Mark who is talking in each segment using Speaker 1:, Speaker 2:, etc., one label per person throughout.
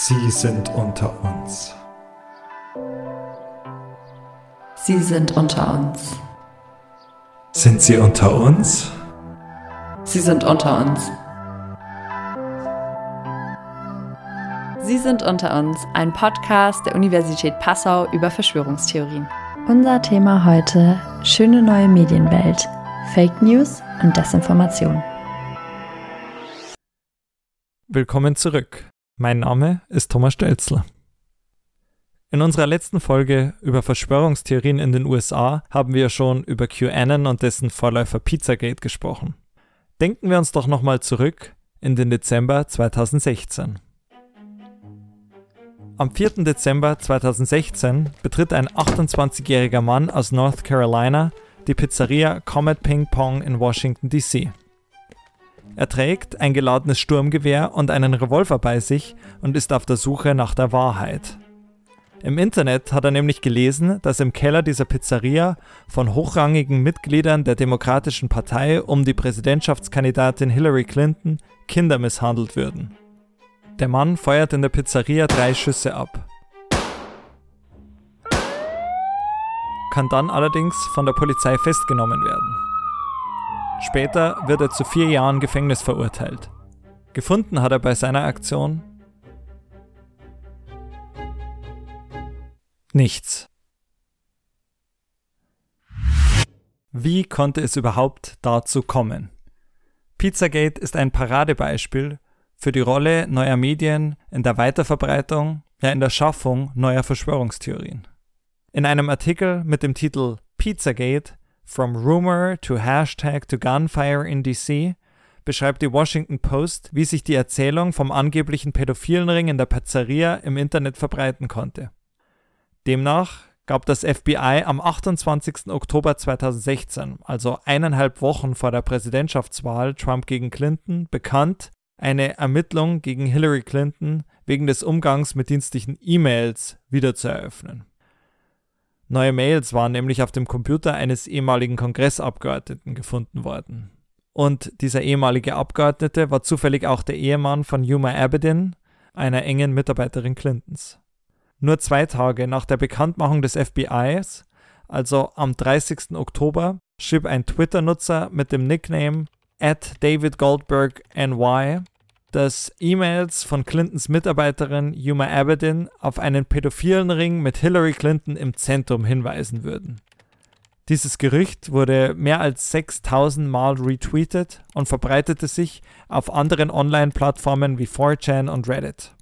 Speaker 1: Sie sind unter uns.
Speaker 2: Sie sind unter uns.
Speaker 1: Sind Sie unter uns?
Speaker 2: Sie sind unter uns. Sie sind unter uns, ein Podcast der Universität Passau über Verschwörungstheorien.
Speaker 3: Unser Thema heute: schöne neue Medienwelt, Fake News und Desinformation.
Speaker 4: Willkommen zurück. Mein Name ist Thomas Stelzl. In unserer letzten Folge über Verschwörungstheorien in den USA haben wir schon über QAnon und dessen Vorläufer Pizzagate gesprochen. Denken wir uns doch nochmal zurück in den Dezember 2016. Am 4. Dezember 2016 betritt ein 28-jähriger Mann aus North Carolina die Pizzeria Comet Ping Pong in Washington, D.C. Er trägt ein geladenes Sturmgewehr und einen Revolver bei sich und ist auf der Suche nach der Wahrheit. Im Internet hat er nämlich gelesen, dass im Keller dieser Pizzeria von hochrangigen Mitgliedern der Demokratischen Partei um die Präsidentschaftskandidatin Hillary Clinton Kinder misshandelt würden. Der Mann feuert in der Pizzeria drei Schüsse ab. Kann dann allerdings von der Polizei festgenommen werden. Später wird er zu vier Jahren Gefängnis verurteilt. Gefunden hat er bei seiner Aktion nichts. Wie konnte es überhaupt dazu kommen? Pizzagate ist ein Paradebeispiel für die Rolle neuer Medien in der Weiterverbreitung, ja in der Schaffung neuer Verschwörungstheorien. In einem Artikel mit dem Titel Pizzagate From Rumor to Hashtag to Gunfire in DC beschreibt die Washington Post, wie sich die Erzählung vom angeblichen pädophilen Ring in der Pizzeria im Internet verbreiten konnte. Demnach gab das FBI am 28. Oktober 2016, also eineinhalb Wochen vor der Präsidentschaftswahl Trump gegen Clinton, bekannt, eine Ermittlung gegen Hillary Clinton wegen des Umgangs mit dienstlichen E-Mails wieder zu eröffnen. Neue Mails waren nämlich auf dem Computer eines ehemaligen Kongressabgeordneten gefunden worden. Und dieser ehemalige Abgeordnete war zufällig auch der Ehemann von Yuma Abedin, einer engen Mitarbeiterin Clintons. Nur zwei Tage nach der Bekanntmachung des FBIs, also am 30. Oktober, schrieb ein Twitter-Nutzer mit dem Nickname at David Goldberg NY dass E-Mails von Clintons Mitarbeiterin Yuma Abedin auf einen pädophilen Ring mit Hillary Clinton im Zentrum hinweisen würden. Dieses Gerücht wurde mehr als 6000 Mal retweetet und verbreitete sich auf anderen Online-Plattformen wie 4chan und Reddit.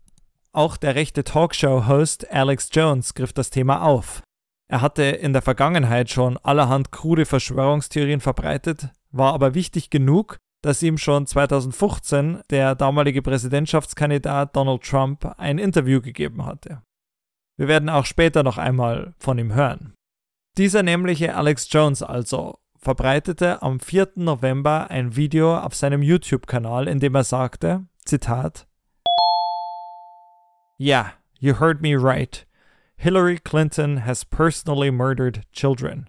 Speaker 4: Auch der rechte Talkshow-Host Alex Jones griff das Thema auf. Er hatte in der Vergangenheit schon allerhand krude Verschwörungstheorien verbreitet, war aber wichtig genug, dass ihm schon 2015 der damalige Präsidentschaftskandidat Donald Trump ein Interview gegeben hatte. Wir werden auch später noch einmal von ihm hören. Dieser nämliche Alex Jones also verbreitete am 4. November ein Video auf seinem YouTube-Kanal, in dem er sagte, Zitat, Yeah, you heard me right. Hillary Clinton has personally murdered children.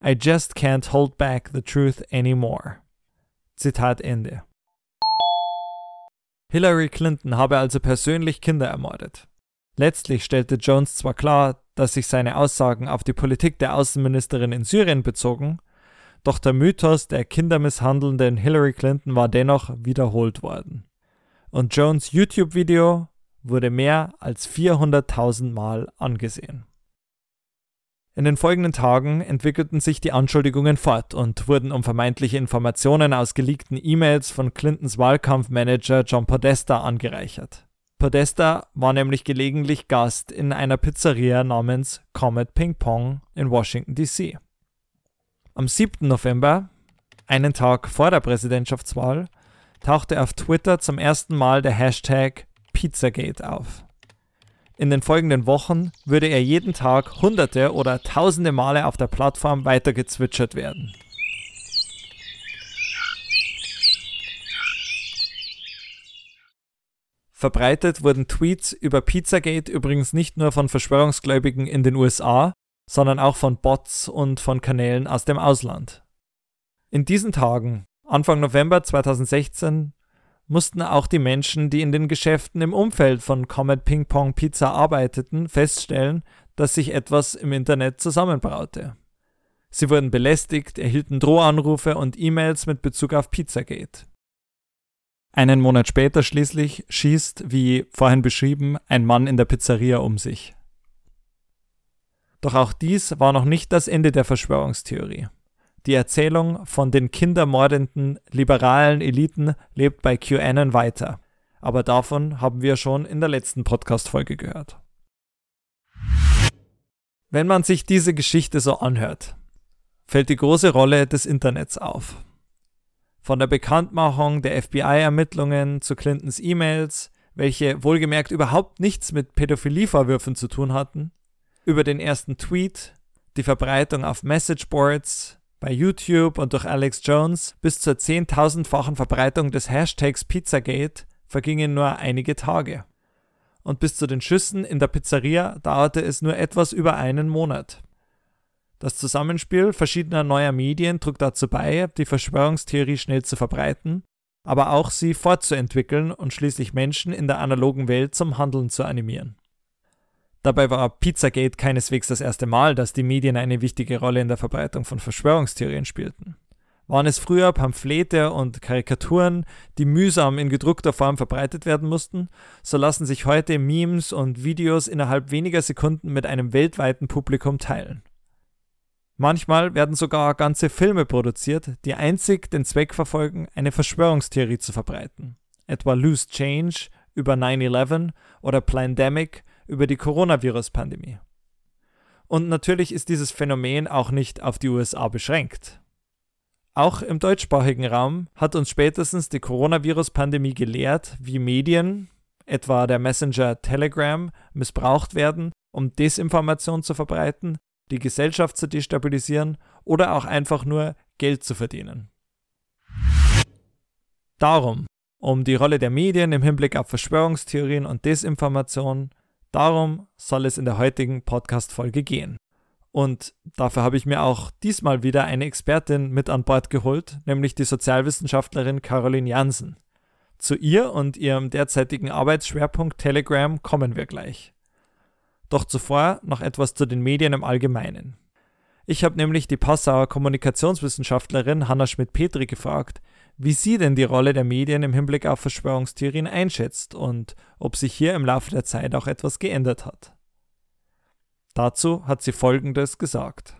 Speaker 4: I just can't hold back the truth anymore. Zitat Ende. Hillary Clinton habe also persönlich Kinder ermordet. Letztlich stellte Jones zwar klar, dass sich seine Aussagen auf die Politik der Außenministerin in Syrien bezogen, doch der Mythos der kindermisshandelnden Hillary Clinton war dennoch wiederholt worden. Und Jones YouTube-Video wurde mehr als 400.000 Mal angesehen. In den folgenden Tagen entwickelten sich die Anschuldigungen fort und wurden um vermeintliche Informationen aus geleakten E-Mails von Clintons Wahlkampfmanager John Podesta angereichert. Podesta war nämlich gelegentlich Gast in einer Pizzeria namens Comet Ping Pong in Washington, D.C. Am 7. November, einen Tag vor der Präsidentschaftswahl, tauchte auf Twitter zum ersten Mal der Hashtag Pizzagate auf. In den folgenden Wochen würde er jeden Tag hunderte oder tausende Male auf der Plattform weitergezwitschert werden. Verbreitet wurden Tweets über Pizzagate übrigens nicht nur von Verschwörungsgläubigen in den USA, sondern auch von Bots und von Kanälen aus dem Ausland. In diesen Tagen, Anfang November 2016, mussten auch die Menschen, die in den Geschäften im Umfeld von Comet Ping Pong Pizza arbeiteten, feststellen, dass sich etwas im Internet zusammenbraute. Sie wurden belästigt, erhielten Drohanrufe und E-Mails mit Bezug auf Pizzagate. Einen Monat später schließlich schießt, wie vorhin beschrieben, ein Mann in der Pizzeria um sich. Doch auch dies war noch nicht das Ende der Verschwörungstheorie. Die Erzählung von den kindermordenden liberalen Eliten lebt bei QAnon weiter. Aber davon haben wir schon in der letzten Podcast-Folge gehört. Wenn man sich diese Geschichte so anhört, fällt die große Rolle des Internets auf. Von der Bekanntmachung der FBI-Ermittlungen zu Clintons E-Mails, welche wohlgemerkt überhaupt nichts mit Pädophilievorwürfen zu tun hatten, über den ersten Tweet, die Verbreitung auf Messageboards, bei YouTube und durch Alex Jones bis zur zehntausendfachen Verbreitung des Hashtags Pizzagate vergingen nur einige Tage. Und bis zu den Schüssen in der Pizzeria dauerte es nur etwas über einen Monat. Das Zusammenspiel verschiedener neuer Medien trug dazu bei, die Verschwörungstheorie schnell zu verbreiten, aber auch sie fortzuentwickeln und schließlich Menschen in der analogen Welt zum Handeln zu animieren. Dabei war Pizzagate keineswegs das erste Mal, dass die Medien eine wichtige Rolle in der Verbreitung von Verschwörungstheorien spielten. Waren es früher Pamphlete und Karikaturen, die mühsam in gedruckter Form verbreitet werden mussten, so lassen sich heute Memes und Videos innerhalb weniger Sekunden mit einem weltweiten Publikum teilen. Manchmal werden sogar ganze Filme produziert, die einzig den Zweck verfolgen, eine Verschwörungstheorie zu verbreiten. Etwa Loose Change über 9-11 oder Plandemic über die Coronavirus-Pandemie. Und natürlich ist dieses Phänomen auch nicht auf die USA beschränkt. Auch im deutschsprachigen Raum hat uns spätestens die Coronavirus-Pandemie gelehrt, wie Medien, etwa der Messenger Telegram, missbraucht werden, um Desinformation zu verbreiten die Gesellschaft zu destabilisieren oder auch einfach nur Geld zu verdienen. Darum, um die Rolle der Medien im Hinblick auf Verschwörungstheorien und Desinformation, darum soll es in der heutigen Podcast-Folge gehen. Und dafür habe ich mir auch diesmal wieder eine Expertin mit an Bord geholt, nämlich die Sozialwissenschaftlerin Caroline Jansen. Zu ihr und ihrem derzeitigen Arbeitsschwerpunkt Telegram kommen wir gleich. Doch zuvor noch etwas zu den Medien im Allgemeinen. Ich habe nämlich die Passauer Kommunikationswissenschaftlerin Hanna Schmidt-Petri gefragt, wie sie denn die Rolle der Medien im Hinblick auf Verschwörungstheorien einschätzt und ob sich hier im Laufe der Zeit auch etwas geändert hat. Dazu hat sie Folgendes gesagt.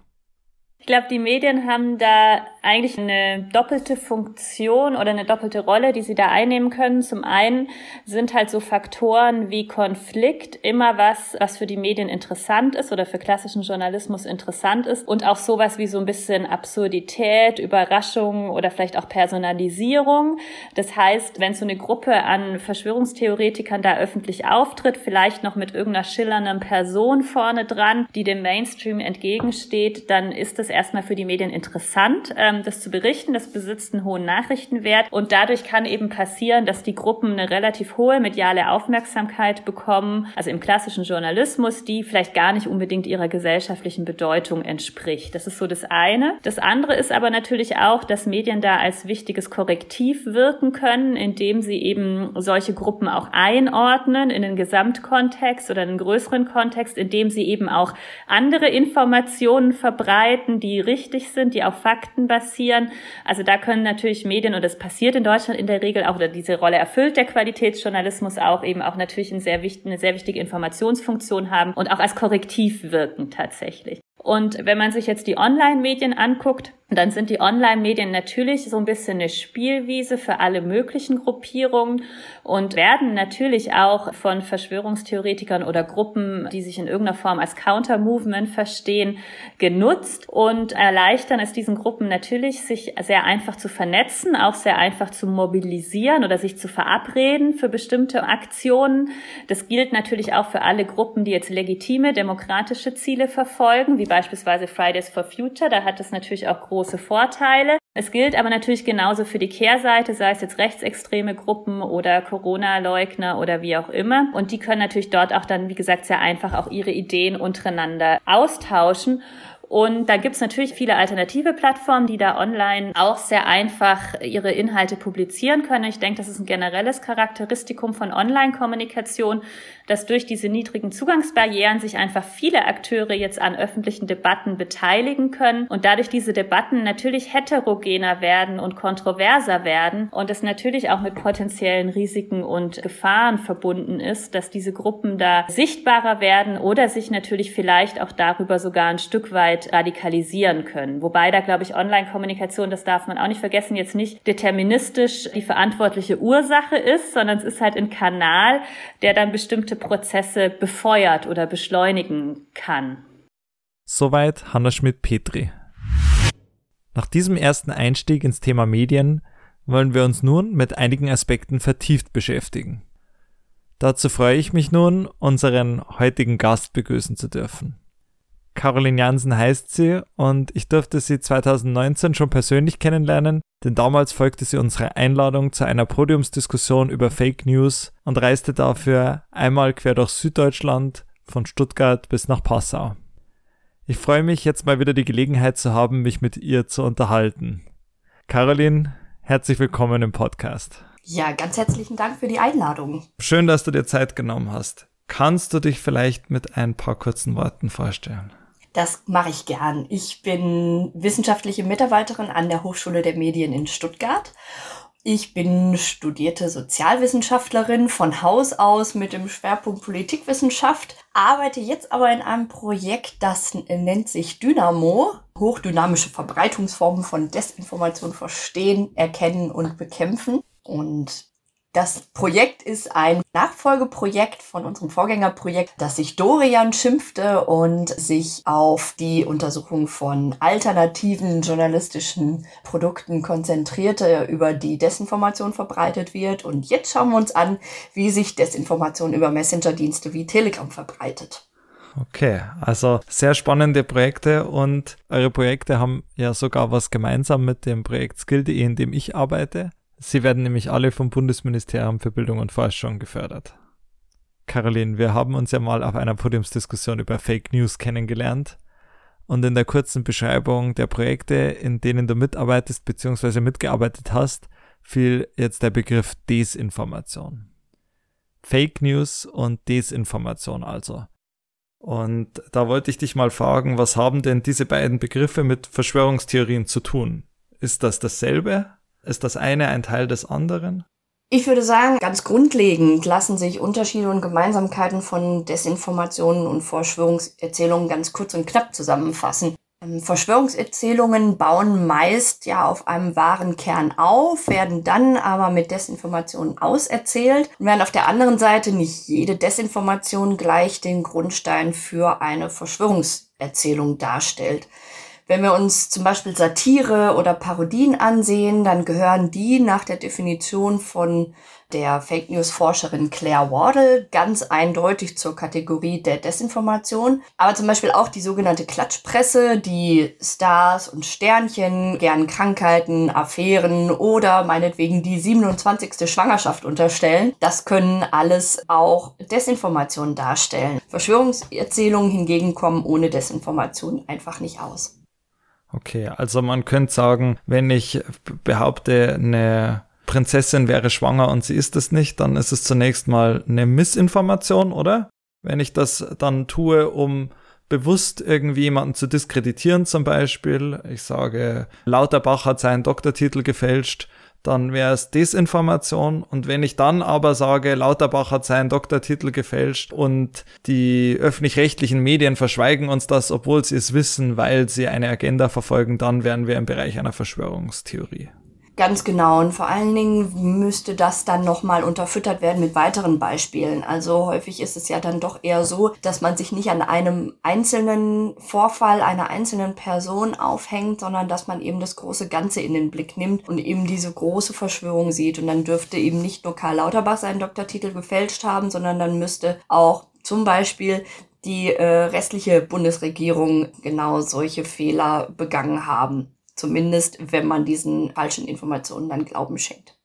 Speaker 5: Ich glaube, die Medien haben da eigentlich eine doppelte Funktion oder eine doppelte Rolle, die sie da einnehmen können. Zum einen sind halt so Faktoren wie Konflikt immer was, was für die Medien interessant ist oder für klassischen Journalismus interessant ist und auch sowas wie so ein bisschen Absurdität, Überraschung oder vielleicht auch Personalisierung. Das heißt, wenn so eine Gruppe an Verschwörungstheoretikern da öffentlich auftritt, vielleicht noch mit irgendeiner schillernden Person vorne dran, die dem Mainstream entgegensteht, dann ist das es erstmal für die Medien interessant, ähm, das zu berichten. Das besitzt einen hohen Nachrichtenwert und dadurch kann eben passieren, dass die Gruppen eine relativ hohe mediale Aufmerksamkeit bekommen, also im klassischen Journalismus, die vielleicht gar nicht unbedingt ihrer gesellschaftlichen Bedeutung entspricht. Das ist so das eine. Das andere ist aber natürlich auch, dass Medien da als wichtiges Korrektiv wirken können, indem sie eben solche Gruppen auch einordnen in den Gesamtkontext oder einen größeren Kontext, indem sie eben auch andere Informationen verbreiten, die richtig sind, die auf Fakten basieren. Also da können natürlich Medien, und das passiert in Deutschland in der Regel auch, oder diese Rolle erfüllt der Qualitätsjournalismus auch, eben auch natürlich eine sehr, wichtige, eine sehr wichtige Informationsfunktion haben und auch als Korrektiv wirken tatsächlich. Und wenn man sich jetzt die Online-Medien anguckt, dann sind die Online-Medien natürlich so ein bisschen eine Spielwiese für alle möglichen Gruppierungen und werden natürlich auch von Verschwörungstheoretikern oder Gruppen, die sich in irgendeiner Form als Counter-Movement verstehen, genutzt und erleichtern es diesen Gruppen natürlich, sich sehr einfach zu vernetzen, auch sehr einfach zu mobilisieren oder sich zu verabreden für bestimmte Aktionen. Das gilt natürlich auch für alle Gruppen, die jetzt legitime demokratische Ziele verfolgen, wie beispielsweise Fridays for Future. Da hat es natürlich auch große Vorteile. Es gilt aber natürlich genauso für die Kehrseite, sei es jetzt rechtsextreme Gruppen oder Corona-Leugner oder wie auch immer. Und die können natürlich dort auch dann, wie gesagt, sehr einfach auch ihre Ideen untereinander austauschen. Und da gibt's natürlich viele alternative Plattformen, die da online auch sehr einfach ihre Inhalte publizieren können. Ich denke, das ist ein generelles Charakteristikum von Online-Kommunikation, dass durch diese niedrigen Zugangsbarrieren sich einfach viele Akteure jetzt an öffentlichen Debatten beteiligen können und dadurch diese Debatten natürlich heterogener werden und kontroverser werden und es natürlich auch mit potenziellen Risiken und Gefahren verbunden ist, dass diese Gruppen da sichtbarer werden oder sich natürlich vielleicht auch darüber sogar ein Stück weit radikalisieren können. Wobei da, glaube ich, Online-Kommunikation, das darf man auch nicht vergessen, jetzt nicht deterministisch die verantwortliche Ursache ist, sondern es ist halt ein Kanal, der dann bestimmte Prozesse befeuert oder beschleunigen kann.
Speaker 4: Soweit Hanna Schmidt-Petri. Nach diesem ersten Einstieg ins Thema Medien wollen wir uns nun mit einigen Aspekten vertieft beschäftigen. Dazu freue ich mich nun, unseren heutigen Gast begrüßen zu dürfen. Caroline Jansen heißt sie und ich durfte sie 2019 schon persönlich kennenlernen, denn damals folgte sie unserer Einladung zu einer Podiumsdiskussion über Fake News und reiste dafür einmal quer durch Süddeutschland von Stuttgart bis nach Passau. Ich freue mich jetzt mal wieder die Gelegenheit zu haben, mich mit ihr zu unterhalten. Caroline, herzlich willkommen im Podcast.
Speaker 6: Ja, ganz herzlichen Dank für die Einladung.
Speaker 4: Schön, dass du dir Zeit genommen hast. Kannst du dich vielleicht mit ein paar kurzen Worten vorstellen?
Speaker 6: Das mache ich gern. Ich bin wissenschaftliche Mitarbeiterin an der Hochschule der Medien in Stuttgart. Ich bin studierte Sozialwissenschaftlerin von Haus aus mit dem Schwerpunkt Politikwissenschaft, arbeite jetzt aber in einem Projekt, das nennt sich Dynamo, hochdynamische Verbreitungsformen von Desinformation verstehen, erkennen und bekämpfen. Und das Projekt ist ein Nachfolgeprojekt von unserem Vorgängerprojekt, das sich Dorian schimpfte und sich auf die Untersuchung von alternativen journalistischen Produkten konzentrierte, über die Desinformation verbreitet wird. Und jetzt schauen wir uns an, wie sich Desinformation über Messenger-Dienste wie Telegram verbreitet.
Speaker 4: Okay, also sehr spannende Projekte und eure Projekte haben ja sogar was gemeinsam mit dem Projekt Skill.de, in dem ich arbeite. Sie werden nämlich alle vom Bundesministerium für Bildung und Forschung gefördert. Caroline, wir haben uns ja mal auf einer Podiumsdiskussion über Fake News kennengelernt und in der kurzen Beschreibung der Projekte, in denen du mitarbeitest bzw. mitgearbeitet hast, fiel jetzt der Begriff Desinformation. Fake News und Desinformation also. Und da wollte ich dich mal fragen, was haben denn diese beiden Begriffe mit Verschwörungstheorien zu tun? Ist das dasselbe ist das eine ein Teil des anderen?
Speaker 6: Ich würde sagen, ganz grundlegend lassen sich Unterschiede und Gemeinsamkeiten von Desinformationen und Verschwörungserzählungen ganz kurz und knapp zusammenfassen. Ähm, Verschwörungserzählungen bauen meist ja auf einem wahren Kern auf, werden dann aber mit Desinformationen auserzählt und während auf der anderen Seite nicht jede Desinformation gleich den Grundstein für eine Verschwörungserzählung darstellt. Wenn wir uns zum Beispiel Satire oder Parodien ansehen, dann gehören die nach der Definition von der Fake News Forscherin Claire Wardle ganz eindeutig zur Kategorie der Desinformation. Aber zum Beispiel auch die sogenannte Klatschpresse, die Stars und Sternchen gern Krankheiten, Affären oder meinetwegen die 27. Schwangerschaft unterstellen. Das können alles auch Desinformationen darstellen. Verschwörungserzählungen hingegen kommen ohne Desinformation einfach nicht aus.
Speaker 4: Okay, also man könnte sagen, wenn ich behaupte, eine Prinzessin wäre schwanger und sie ist es nicht, dann ist es zunächst mal eine Missinformation, oder? Wenn ich das dann tue, um bewusst irgendwie jemanden zu diskreditieren zum Beispiel, ich sage, Lauterbach hat seinen Doktortitel gefälscht, dann wäre es Desinformation. Und wenn ich dann aber sage, Lauterbach hat seinen Doktortitel gefälscht und die öffentlich-rechtlichen Medien verschweigen uns das, obwohl sie es wissen, weil sie eine Agenda verfolgen, dann wären wir im Bereich einer Verschwörungstheorie.
Speaker 6: Ganz genau. Und vor allen Dingen müsste das dann nochmal unterfüttert werden mit weiteren Beispielen. Also häufig ist es ja dann doch eher so, dass man sich nicht an einem einzelnen Vorfall einer einzelnen Person aufhängt, sondern dass man eben das große Ganze in den Blick nimmt und eben diese große Verschwörung sieht. Und dann dürfte eben nicht nur Karl Lauterbach seinen Doktortitel gefälscht haben, sondern dann müsste auch zum Beispiel die äh, restliche Bundesregierung genau solche Fehler begangen haben. Zumindest, wenn man diesen falschen Informationen dann Glauben schenkt.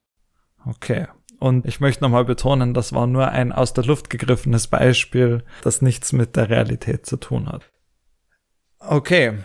Speaker 4: Okay. Und ich möchte nochmal betonen, das war nur ein aus der Luft gegriffenes Beispiel, das nichts mit der Realität zu tun hat. Okay.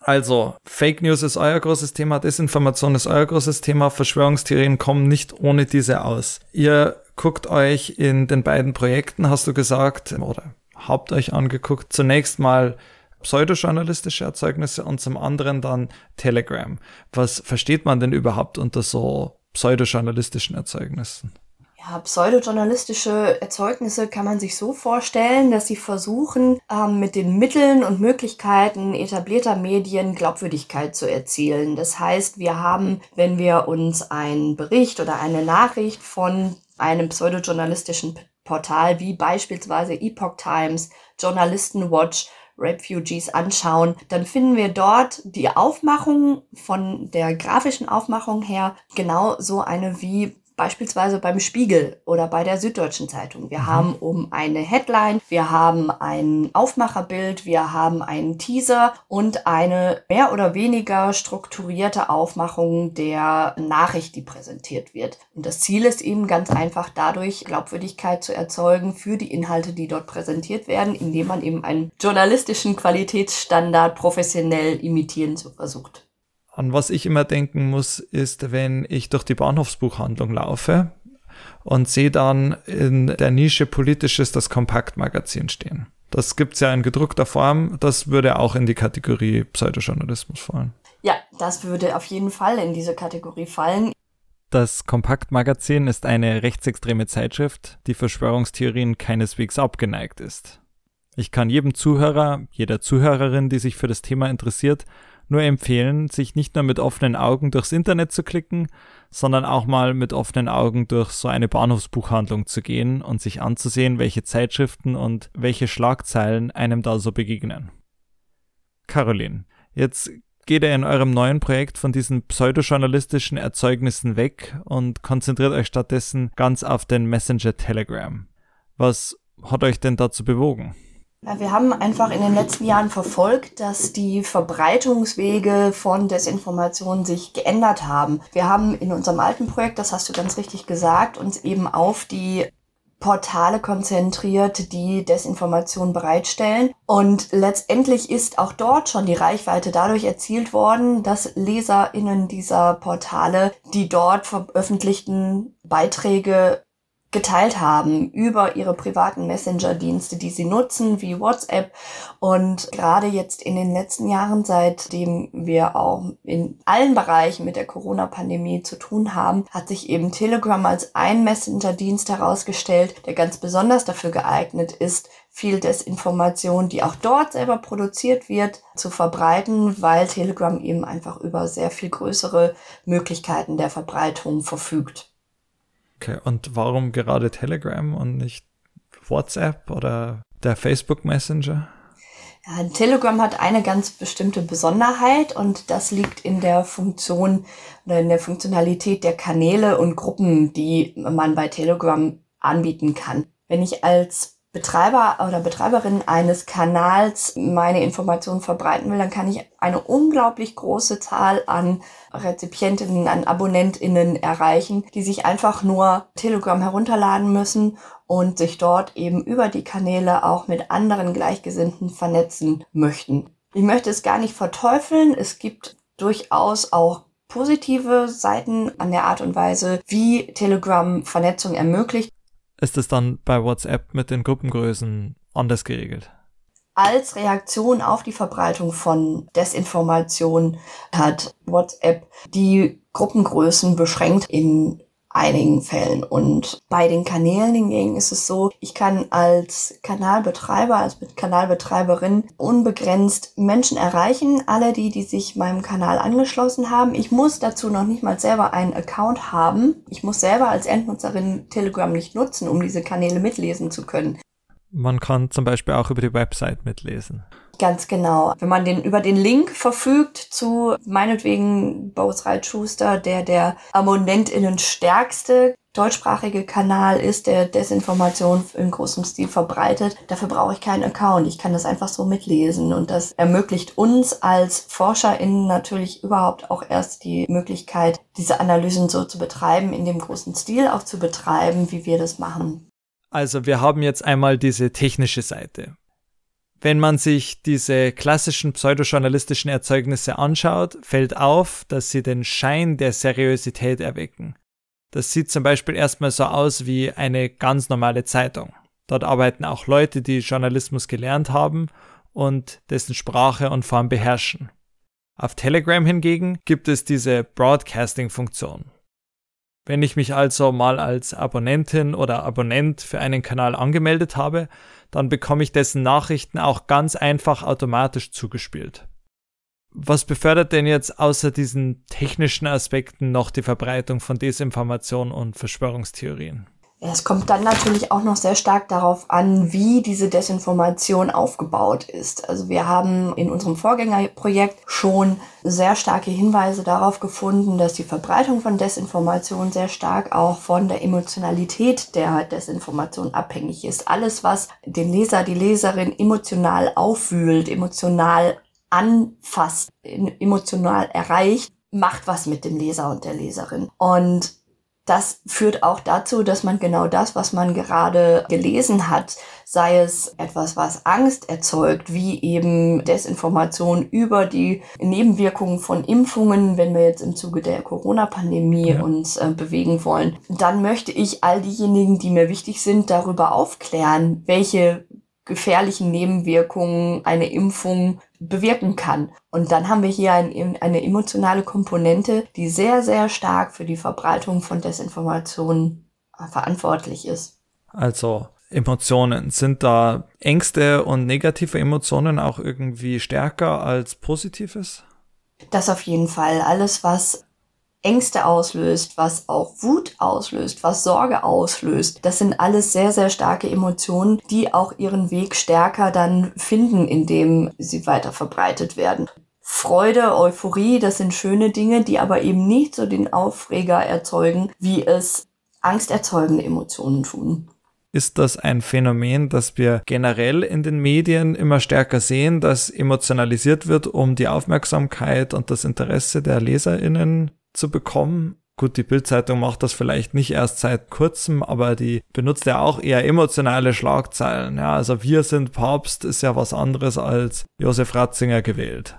Speaker 4: Also, Fake News ist euer großes Thema, Desinformation ist euer großes Thema, Verschwörungstheorien kommen nicht ohne diese aus. Ihr guckt euch in den beiden Projekten, hast du gesagt, oder habt euch angeguckt, zunächst mal pseudojournalistische Erzeugnisse und zum anderen dann Telegram. Was versteht man denn überhaupt unter so pseudojournalistischen Erzeugnissen?
Speaker 6: Ja, pseudojournalistische Erzeugnisse kann man sich so vorstellen, dass sie versuchen, ähm, mit den Mitteln und Möglichkeiten etablierter Medien Glaubwürdigkeit zu erzielen. Das heißt, wir haben, wenn wir uns einen Bericht oder eine Nachricht von einem pseudojournalistischen Portal wie beispielsweise Epoch Times, Journalisten Watch Refugees anschauen, dann finden wir dort die Aufmachung von der grafischen Aufmachung her genau so eine wie beispielsweise beim Spiegel oder bei der Süddeutschen Zeitung. Wir mhm. haben um eine Headline, wir haben ein Aufmacherbild, wir haben einen Teaser und eine mehr oder weniger strukturierte Aufmachung der Nachricht, die präsentiert wird. Und das Ziel ist eben ganz einfach dadurch Glaubwürdigkeit zu erzeugen für die Inhalte, die dort präsentiert werden, indem man eben einen journalistischen Qualitätsstandard professionell imitieren zu versucht.
Speaker 4: An was ich immer denken muss, ist, wenn ich durch die Bahnhofsbuchhandlung laufe und sehe dann in der Nische Politisches das Kompaktmagazin stehen. Das gibt es ja in gedruckter Form. Das würde auch in die Kategorie Pseudojournalismus fallen.
Speaker 6: Ja, das würde auf jeden Fall in diese Kategorie fallen.
Speaker 4: Das Kompaktmagazin ist eine rechtsextreme Zeitschrift, die Verschwörungstheorien keineswegs abgeneigt ist. Ich kann jedem Zuhörer, jeder Zuhörerin, die sich für das Thema interessiert, nur empfehlen, sich nicht nur mit offenen Augen durchs Internet zu klicken, sondern auch mal mit offenen Augen durch so eine Bahnhofsbuchhandlung zu gehen und sich anzusehen, welche Zeitschriften und welche Schlagzeilen einem da so begegnen. Caroline, jetzt geht ihr in eurem neuen Projekt von diesen pseudojournalistischen Erzeugnissen weg und konzentriert euch stattdessen ganz auf den Messenger Telegram. Was hat euch denn dazu bewogen?
Speaker 6: Wir haben einfach in den letzten Jahren verfolgt, dass die Verbreitungswege von Desinformation sich geändert haben. Wir haben in unserem alten Projekt, das hast du ganz richtig gesagt, uns eben auf die Portale konzentriert, die Desinformation bereitstellen. Und letztendlich ist auch dort schon die Reichweite dadurch erzielt worden, dass LeserInnen dieser Portale die dort veröffentlichten Beiträge geteilt haben über ihre privaten Messenger-Dienste, die sie nutzen, wie WhatsApp. Und gerade jetzt in den letzten Jahren, seitdem wir auch in allen Bereichen mit der Corona-Pandemie zu tun haben, hat sich eben Telegram als ein Messenger-Dienst herausgestellt, der ganz besonders dafür geeignet ist, viel Desinformation, die auch dort selber produziert wird, zu verbreiten, weil Telegram eben einfach über sehr viel größere Möglichkeiten der Verbreitung verfügt.
Speaker 4: Okay, und warum gerade Telegram und nicht WhatsApp oder der Facebook Messenger?
Speaker 6: Ja, Telegram hat eine ganz bestimmte Besonderheit und das liegt in der Funktion oder in der Funktionalität der Kanäle und Gruppen, die man bei Telegram anbieten kann. Wenn ich als Betreiber oder Betreiberin eines Kanals meine Informationen verbreiten will, dann kann ich eine unglaublich große Zahl an Rezipientinnen, an Abonnentinnen erreichen, die sich einfach nur Telegram herunterladen müssen und sich dort eben über die Kanäle auch mit anderen Gleichgesinnten vernetzen möchten. Ich möchte es gar nicht verteufeln. Es gibt durchaus auch positive Seiten an der Art und Weise, wie Telegram Vernetzung ermöglicht
Speaker 4: ist es dann bei WhatsApp mit den Gruppengrößen anders geregelt?
Speaker 6: Als Reaktion auf die Verbreitung von Desinformation hat WhatsApp die Gruppengrößen beschränkt in einigen Fällen. Und bei den Kanälen hingegen ist es so, ich kann als Kanalbetreiber, als Kanalbetreiberin unbegrenzt Menschen erreichen, alle die, die sich meinem Kanal angeschlossen haben. Ich muss dazu noch nicht mal selber einen Account haben. Ich muss selber als Endnutzerin Telegram nicht nutzen, um diese Kanäle mitlesen zu können.
Speaker 4: Man kann zum Beispiel auch über die Website mitlesen.
Speaker 6: Ganz genau. Wenn man den über den Link verfügt zu meinetwegen Boris Reit Schuster, der der AbonnentInnen stärkste deutschsprachige Kanal ist, der Desinformation in großem Stil verbreitet. Dafür brauche ich keinen Account. Ich kann das einfach so mitlesen. Und das ermöglicht uns als ForscherInnen natürlich überhaupt auch erst die Möglichkeit, diese Analysen so zu betreiben, in dem großen Stil auch zu betreiben, wie wir das machen.
Speaker 4: Also wir haben jetzt einmal diese technische Seite. Wenn man sich diese klassischen pseudojournalistischen Erzeugnisse anschaut, fällt auf, dass sie den Schein der Seriosität erwecken. Das sieht zum Beispiel erstmal so aus wie eine ganz normale Zeitung. Dort arbeiten auch Leute, die Journalismus gelernt haben und dessen Sprache und Form beherrschen. Auf Telegram hingegen gibt es diese Broadcasting-Funktion. Wenn ich mich also mal als Abonnentin oder Abonnent für einen Kanal angemeldet habe, dann bekomme ich dessen Nachrichten auch ganz einfach automatisch zugespielt. Was befördert denn jetzt außer diesen technischen Aspekten noch die Verbreitung von Desinformation und Verschwörungstheorien?
Speaker 6: Es kommt dann natürlich auch noch sehr stark darauf an, wie diese Desinformation aufgebaut ist. Also wir haben in unserem Vorgängerprojekt schon sehr starke Hinweise darauf gefunden, dass die Verbreitung von Desinformation sehr stark auch von der Emotionalität der Desinformation abhängig ist. Alles, was den Leser, die Leserin emotional aufwühlt, emotional anfasst, emotional erreicht, macht was mit dem Leser und der Leserin. Und das führt auch dazu, dass man genau das, was man gerade gelesen hat, sei es etwas, was Angst erzeugt, wie eben Desinformation über die Nebenwirkungen von Impfungen, wenn wir jetzt im Zuge der Corona-Pandemie ja. uns äh, bewegen wollen, dann möchte ich all diejenigen, die mir wichtig sind, darüber aufklären, welche gefährlichen Nebenwirkungen eine Impfung bewirken kann. Und dann haben wir hier ein, eine emotionale Komponente, die sehr, sehr stark für die Verbreitung von Desinformation äh, verantwortlich ist.
Speaker 4: Also Emotionen, sind da Ängste und negative Emotionen auch irgendwie stärker als positives?
Speaker 6: Das auf jeden Fall. Alles, was Ängste auslöst, was auch Wut auslöst, was Sorge auslöst. Das sind alles sehr, sehr starke Emotionen, die auch ihren Weg stärker dann finden, indem sie weiter verbreitet werden. Freude, Euphorie, das sind schöne Dinge, die aber eben nicht so den Aufreger erzeugen, wie es angsterzeugende Emotionen tun.
Speaker 4: Ist das ein Phänomen, das wir generell in den Medien immer stärker sehen, dass emotionalisiert wird, um die Aufmerksamkeit und das Interesse der Leserinnen zu bekommen. Gut, die Bildzeitung macht das vielleicht nicht erst seit kurzem, aber die benutzt ja auch eher emotionale Schlagzeilen. Ja, also wir sind Papst ist ja was anderes als Josef Ratzinger gewählt.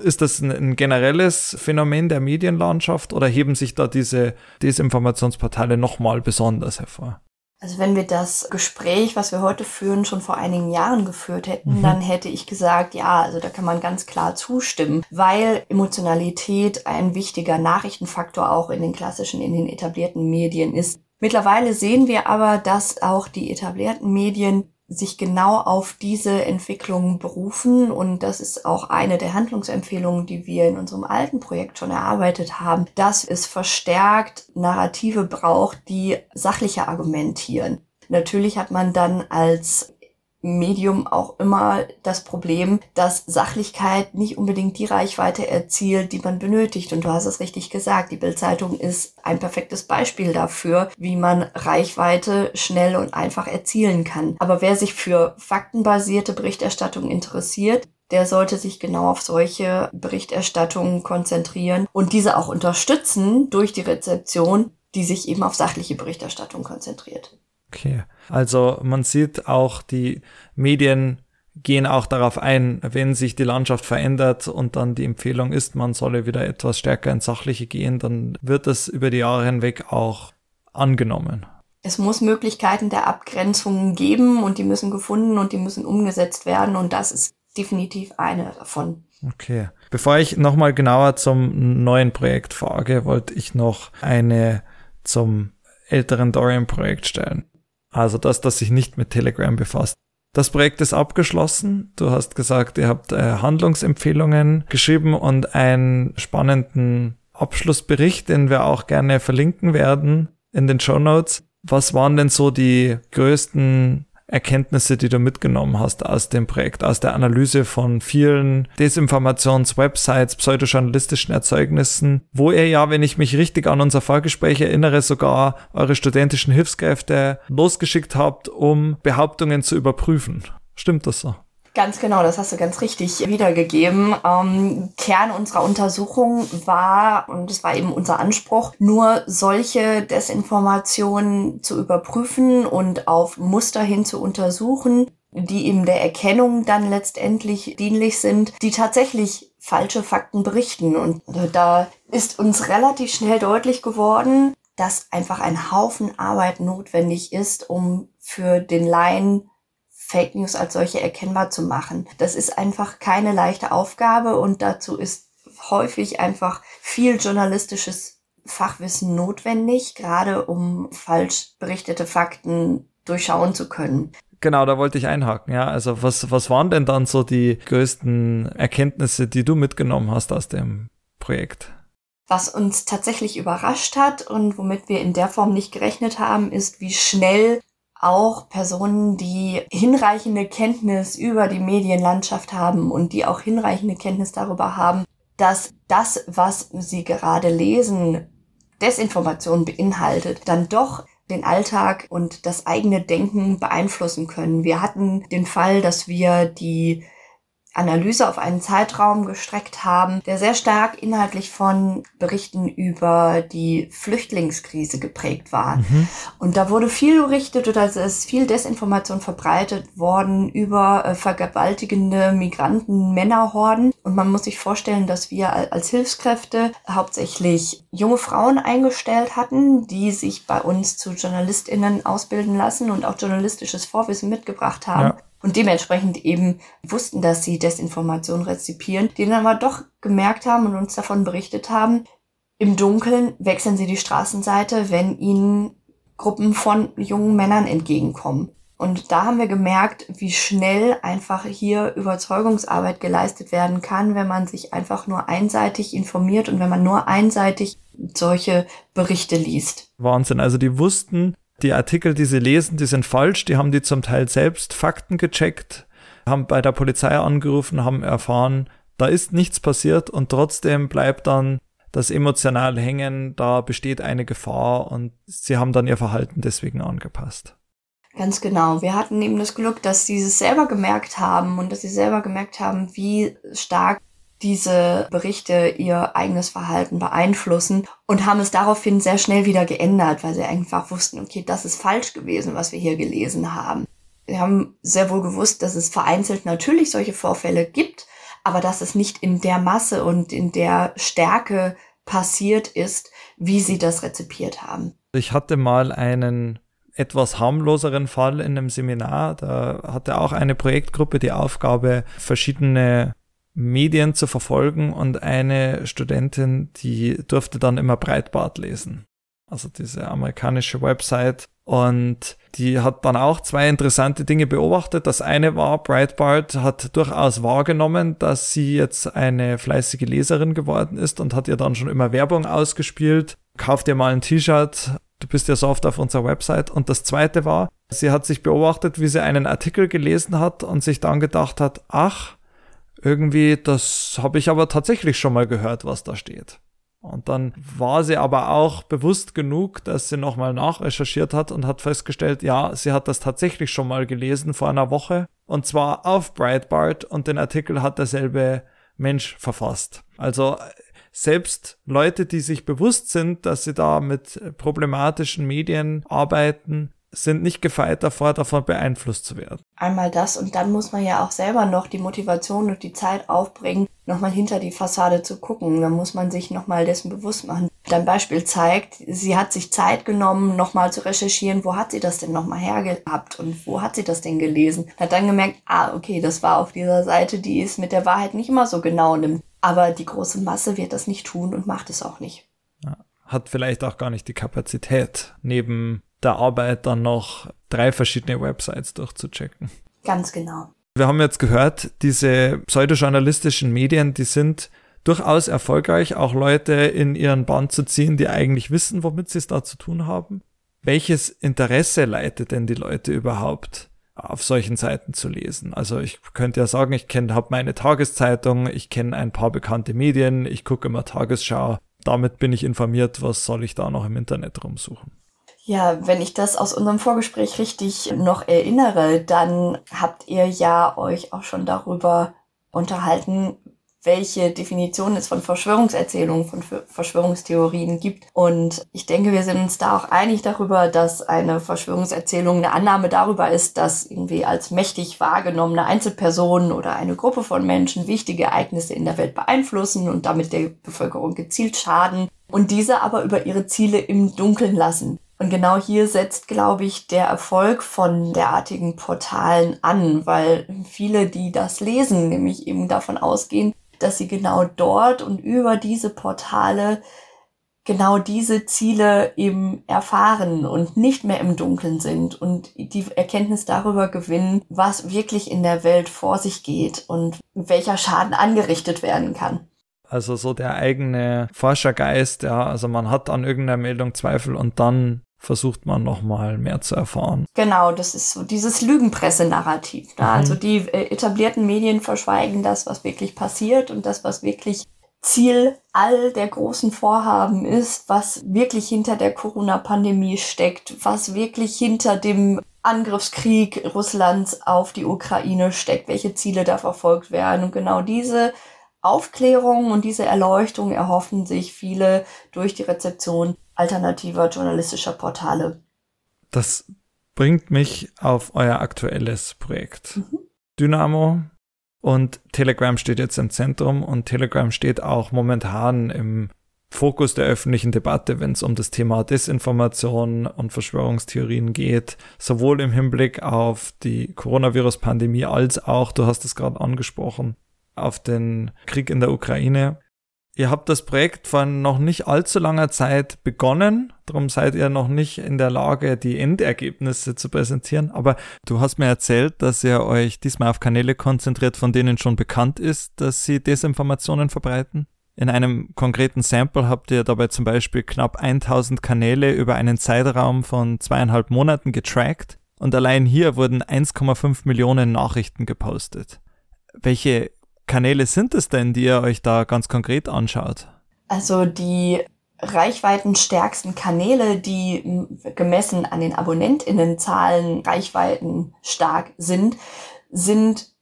Speaker 4: Ist das ein, generelles Phänomen der Medienlandschaft oder heben sich da diese Desinformationsportale nochmal besonders hervor?
Speaker 6: Also wenn wir das Gespräch, was wir heute führen, schon vor einigen Jahren geführt hätten, mhm. dann hätte ich gesagt, ja, also da kann man ganz klar zustimmen, weil Emotionalität ein wichtiger Nachrichtenfaktor auch in den klassischen, in den etablierten Medien ist. Mittlerweile sehen wir aber, dass auch die etablierten Medien sich genau auf diese Entwicklung berufen. Und das ist auch eine der Handlungsempfehlungen, die wir in unserem alten Projekt schon erarbeitet haben, dass es verstärkt Narrative braucht, die sachlicher argumentieren. Natürlich hat man dann als Medium auch immer das Problem, dass Sachlichkeit nicht unbedingt die Reichweite erzielt, die man benötigt. Und du hast es richtig gesagt, die Bildzeitung ist ein perfektes Beispiel dafür, wie man Reichweite schnell und einfach erzielen kann. Aber wer sich für faktenbasierte Berichterstattung interessiert, der sollte sich genau auf solche Berichterstattungen konzentrieren und diese auch unterstützen durch die Rezeption, die sich eben auf sachliche Berichterstattung konzentriert.
Speaker 4: Okay. Also man sieht auch, die Medien gehen auch darauf ein, wenn sich die Landschaft verändert und dann die Empfehlung ist, man solle wieder etwas stärker ins Sachliche gehen, dann wird das über die Jahre hinweg auch angenommen.
Speaker 6: Es muss Möglichkeiten der Abgrenzung geben und die müssen gefunden und die müssen umgesetzt werden und das ist definitiv eine davon.
Speaker 4: Okay. Bevor ich nochmal genauer zum neuen Projekt frage, wollte ich noch eine zum älteren Dorian-Projekt stellen. Also das, das sich nicht mit Telegram befasst. Das Projekt ist abgeschlossen. Du hast gesagt, ihr habt äh, Handlungsempfehlungen geschrieben und einen spannenden Abschlussbericht, den wir auch gerne verlinken werden in den Show Notes. Was waren denn so die größten Erkenntnisse, die du mitgenommen hast aus dem Projekt, aus der Analyse von vielen Desinformations-Websites, pseudojournalistischen Erzeugnissen, wo ihr ja, wenn ich mich richtig an unser Vorgespräch erinnere, sogar eure studentischen Hilfskräfte losgeschickt habt, um Behauptungen zu überprüfen. Stimmt das so?
Speaker 6: Ganz genau, das hast du ganz richtig wiedergegeben. Ähm, Kern unserer Untersuchung war, und es war eben unser Anspruch, nur solche Desinformationen zu überprüfen und auf Muster hin zu untersuchen, die eben der Erkennung dann letztendlich dienlich sind, die tatsächlich falsche Fakten berichten. Und da ist uns relativ schnell deutlich geworden, dass einfach ein Haufen Arbeit notwendig ist, um für den Laien Fake News als solche erkennbar zu machen. Das ist einfach keine leichte Aufgabe und dazu ist häufig einfach viel journalistisches Fachwissen notwendig, gerade um falsch berichtete Fakten durchschauen zu können.
Speaker 4: Genau, da wollte ich einhaken. Ja, also was, was waren denn dann so die größten Erkenntnisse, die du mitgenommen hast aus dem Projekt?
Speaker 6: Was uns tatsächlich überrascht hat und womit wir in der Form nicht gerechnet haben, ist, wie schnell auch Personen, die hinreichende Kenntnis über die Medienlandschaft haben und die auch hinreichende Kenntnis darüber haben, dass das, was sie gerade lesen, Desinformation beinhaltet, dann doch den Alltag und das eigene Denken beeinflussen können. Wir hatten den Fall, dass wir die Analyse auf einen Zeitraum gestreckt haben, der sehr stark inhaltlich von Berichten über die Flüchtlingskrise geprägt war. Mhm. Und da wurde viel berichtet oder es ist viel Desinformation verbreitet worden über äh, vergewaltigende Migranten, Männerhorden. Und man muss sich vorstellen, dass wir als Hilfskräfte hauptsächlich junge Frauen eingestellt hatten, die sich bei uns zu JournalistInnen ausbilden lassen und auch journalistisches Vorwissen mitgebracht haben. Ja und dementsprechend eben wussten, dass sie Desinformation rezipieren, die dann aber doch gemerkt haben und uns davon berichtet haben, im Dunkeln wechseln sie die Straßenseite, wenn ihnen Gruppen von jungen Männern entgegenkommen. Und da haben wir gemerkt, wie schnell einfach hier Überzeugungsarbeit geleistet werden kann, wenn man sich einfach nur einseitig informiert und wenn man nur einseitig solche Berichte liest.
Speaker 4: Wahnsinn. Also die wussten, die Artikel, die sie lesen, die sind falsch, die haben die zum Teil selbst Fakten gecheckt, haben bei der Polizei angerufen, haben erfahren, da ist nichts passiert und trotzdem bleibt dann das emotional hängen, da besteht eine Gefahr und sie haben dann ihr Verhalten deswegen angepasst.
Speaker 6: Ganz genau. Wir hatten eben das Glück, dass sie es selber gemerkt haben und dass sie selber gemerkt haben, wie stark diese Berichte ihr eigenes Verhalten beeinflussen und haben es daraufhin sehr schnell wieder geändert, weil sie einfach wussten, okay, das ist falsch gewesen, was wir hier gelesen haben. Wir haben sehr wohl gewusst, dass es vereinzelt natürlich solche Vorfälle gibt, aber dass es nicht in der Masse und in der Stärke passiert ist, wie sie das rezipiert haben.
Speaker 4: Ich hatte mal einen etwas harmloseren Fall in einem Seminar. Da hatte auch eine Projektgruppe die Aufgabe, verschiedene Medien zu verfolgen und eine Studentin, die durfte dann immer Breitbart lesen. Also diese amerikanische Website. Und die hat dann auch zwei interessante Dinge beobachtet. Das eine war, Breitbart hat durchaus wahrgenommen, dass sie jetzt eine fleißige Leserin geworden ist und hat ihr dann schon immer Werbung ausgespielt. Kauf dir mal ein T-Shirt, du bist ja so oft auf unserer Website. Und das zweite war, sie hat sich beobachtet, wie sie einen Artikel gelesen hat und sich dann gedacht hat, ach, irgendwie, das habe ich aber tatsächlich schon mal gehört, was da steht. Und dann war sie aber auch bewusst genug, dass sie nochmal nachrecherchiert hat und hat festgestellt, ja, sie hat das tatsächlich schon mal gelesen vor einer Woche. Und zwar auf Breitbart und den Artikel hat derselbe Mensch verfasst. Also selbst Leute, die sich bewusst sind, dass sie da mit problematischen Medien arbeiten, sind nicht gefeit davor, davon beeinflusst zu werden.
Speaker 6: Einmal das und dann muss man ja auch selber noch die Motivation und die Zeit aufbringen, nochmal hinter die Fassade zu gucken. Da muss man sich nochmal dessen bewusst machen. Dein Beispiel zeigt, sie hat sich Zeit genommen, nochmal zu recherchieren, wo hat sie das denn nochmal hergehabt und wo hat sie das denn gelesen. Hat dann gemerkt, ah, okay, das war auf dieser Seite, die es mit der Wahrheit nicht immer so genau nimmt. Aber die große Masse wird das nicht tun und macht es auch nicht.
Speaker 4: Ja, hat vielleicht auch gar nicht die Kapazität, neben der Arbeit dann noch drei verschiedene Websites durchzuchecken.
Speaker 6: Ganz genau.
Speaker 4: Wir haben jetzt gehört, diese pseudojournalistischen Medien, die sind durchaus erfolgreich, auch Leute in ihren Bann zu ziehen, die eigentlich wissen, womit sie es da zu tun haben. Welches Interesse leitet denn die Leute überhaupt, auf solchen Seiten zu lesen? Also ich könnte ja sagen, ich kenne, habe meine Tageszeitung, ich kenne ein paar bekannte Medien, ich gucke immer Tagesschau. Damit bin ich informiert, was soll ich da noch im Internet rumsuchen?
Speaker 6: Ja, wenn ich das aus unserem Vorgespräch richtig noch erinnere, dann habt ihr ja euch auch schon darüber unterhalten, welche Definition es von Verschwörungserzählungen, von Verschwörungstheorien gibt. Und ich denke, wir sind uns da auch einig darüber, dass eine Verschwörungserzählung eine Annahme darüber ist, dass irgendwie als mächtig wahrgenommene Einzelpersonen oder eine Gruppe von Menschen wichtige Ereignisse in der Welt beeinflussen und damit der Bevölkerung gezielt schaden und diese aber über ihre Ziele im Dunkeln lassen. Und genau hier setzt, glaube ich, der Erfolg von derartigen Portalen an, weil viele, die das lesen, nämlich eben davon ausgehen, dass sie genau dort und über diese Portale genau diese Ziele eben erfahren und nicht mehr im Dunkeln sind und die Erkenntnis darüber gewinnen, was wirklich in der Welt vor sich geht und welcher Schaden angerichtet werden kann.
Speaker 4: Also so der eigene Forschergeist, ja, also man hat an irgendeiner Meldung Zweifel und dann versucht man nochmal mehr zu erfahren.
Speaker 6: Genau, das ist so dieses Lügenpresse-Narrativ. Ne? Mhm. Also die äh, etablierten Medien verschweigen das, was wirklich passiert und das, was wirklich Ziel all der großen Vorhaben ist, was wirklich hinter der Corona-Pandemie steckt, was wirklich hinter dem Angriffskrieg Russlands auf die Ukraine steckt, welche Ziele da verfolgt werden. Und genau diese Aufklärung und diese Erleuchtung erhoffen sich viele durch die Rezeption alternativer journalistischer Portale.
Speaker 4: Das bringt mich auf euer aktuelles Projekt. Mhm. Dynamo und Telegram steht jetzt im Zentrum und Telegram steht auch momentan im Fokus der öffentlichen Debatte, wenn es um das Thema Desinformation und Verschwörungstheorien geht, sowohl im Hinblick auf die Coronavirus-Pandemie als auch, du hast es gerade angesprochen, auf den Krieg in der Ukraine. Ihr habt das Projekt vor noch nicht allzu langer Zeit begonnen, darum seid ihr noch nicht in der Lage, die Endergebnisse zu präsentieren. Aber du hast mir erzählt, dass ihr euch diesmal auf Kanäle konzentriert, von denen schon bekannt ist, dass sie Desinformationen verbreiten. In einem konkreten Sample habt ihr dabei zum Beispiel knapp 1000 Kanäle über einen Zeitraum von zweieinhalb Monaten getrackt und allein hier wurden 1,5 Millionen Nachrichten gepostet. Welche Kanäle sind es denn, die ihr euch da ganz konkret anschaut?
Speaker 6: Also die reichweitenstärksten Kanäle, die gemessen an den Abonnentinnenzahlen reichweiten stark sind, sind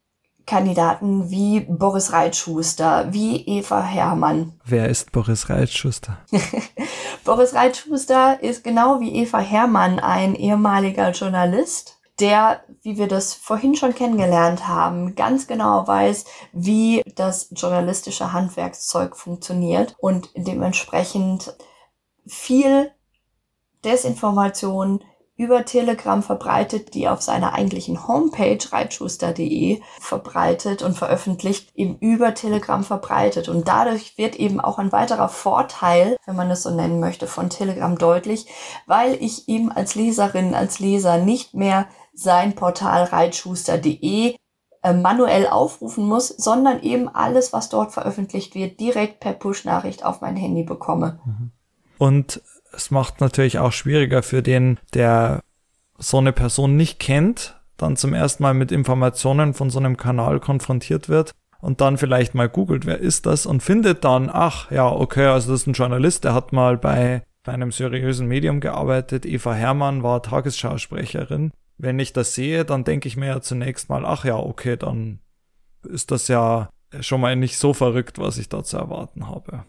Speaker 6: Kandidaten wie Boris Reitschuster, wie Eva Herrmann.
Speaker 4: Wer ist Boris Reitschuster?
Speaker 6: Boris Reitschuster ist genau wie Eva Herrmann ein ehemaliger Journalist, der, wie wir das vorhin schon kennengelernt haben, ganz genau weiß, wie das journalistische Handwerkszeug funktioniert und dementsprechend viel Desinformation über Telegram verbreitet, die auf seiner eigentlichen Homepage reitschuster.de verbreitet und veröffentlicht, eben über Telegram verbreitet. Und dadurch wird eben auch ein weiterer Vorteil, wenn man es so nennen möchte, von Telegram deutlich, weil ich eben als Leserin, als Leser nicht mehr sein Portal reitschuster.de äh, manuell aufrufen muss, sondern eben alles, was dort veröffentlicht wird, direkt per Push-Nachricht auf mein Handy bekomme. Mhm.
Speaker 4: Und es macht natürlich auch schwieriger für den, der so eine Person nicht kennt, dann zum ersten Mal mit Informationen von so einem Kanal konfrontiert wird und dann vielleicht mal googelt, wer ist das und findet dann, ach ja, okay, also das ist ein Journalist, der hat mal bei, bei einem seriösen Medium gearbeitet, Eva Herrmann war Tagesschausprecherin wenn ich das sehe, dann denke ich mir ja zunächst mal, ach ja, okay, dann ist das ja schon mal nicht so verrückt, was ich da zu erwarten habe.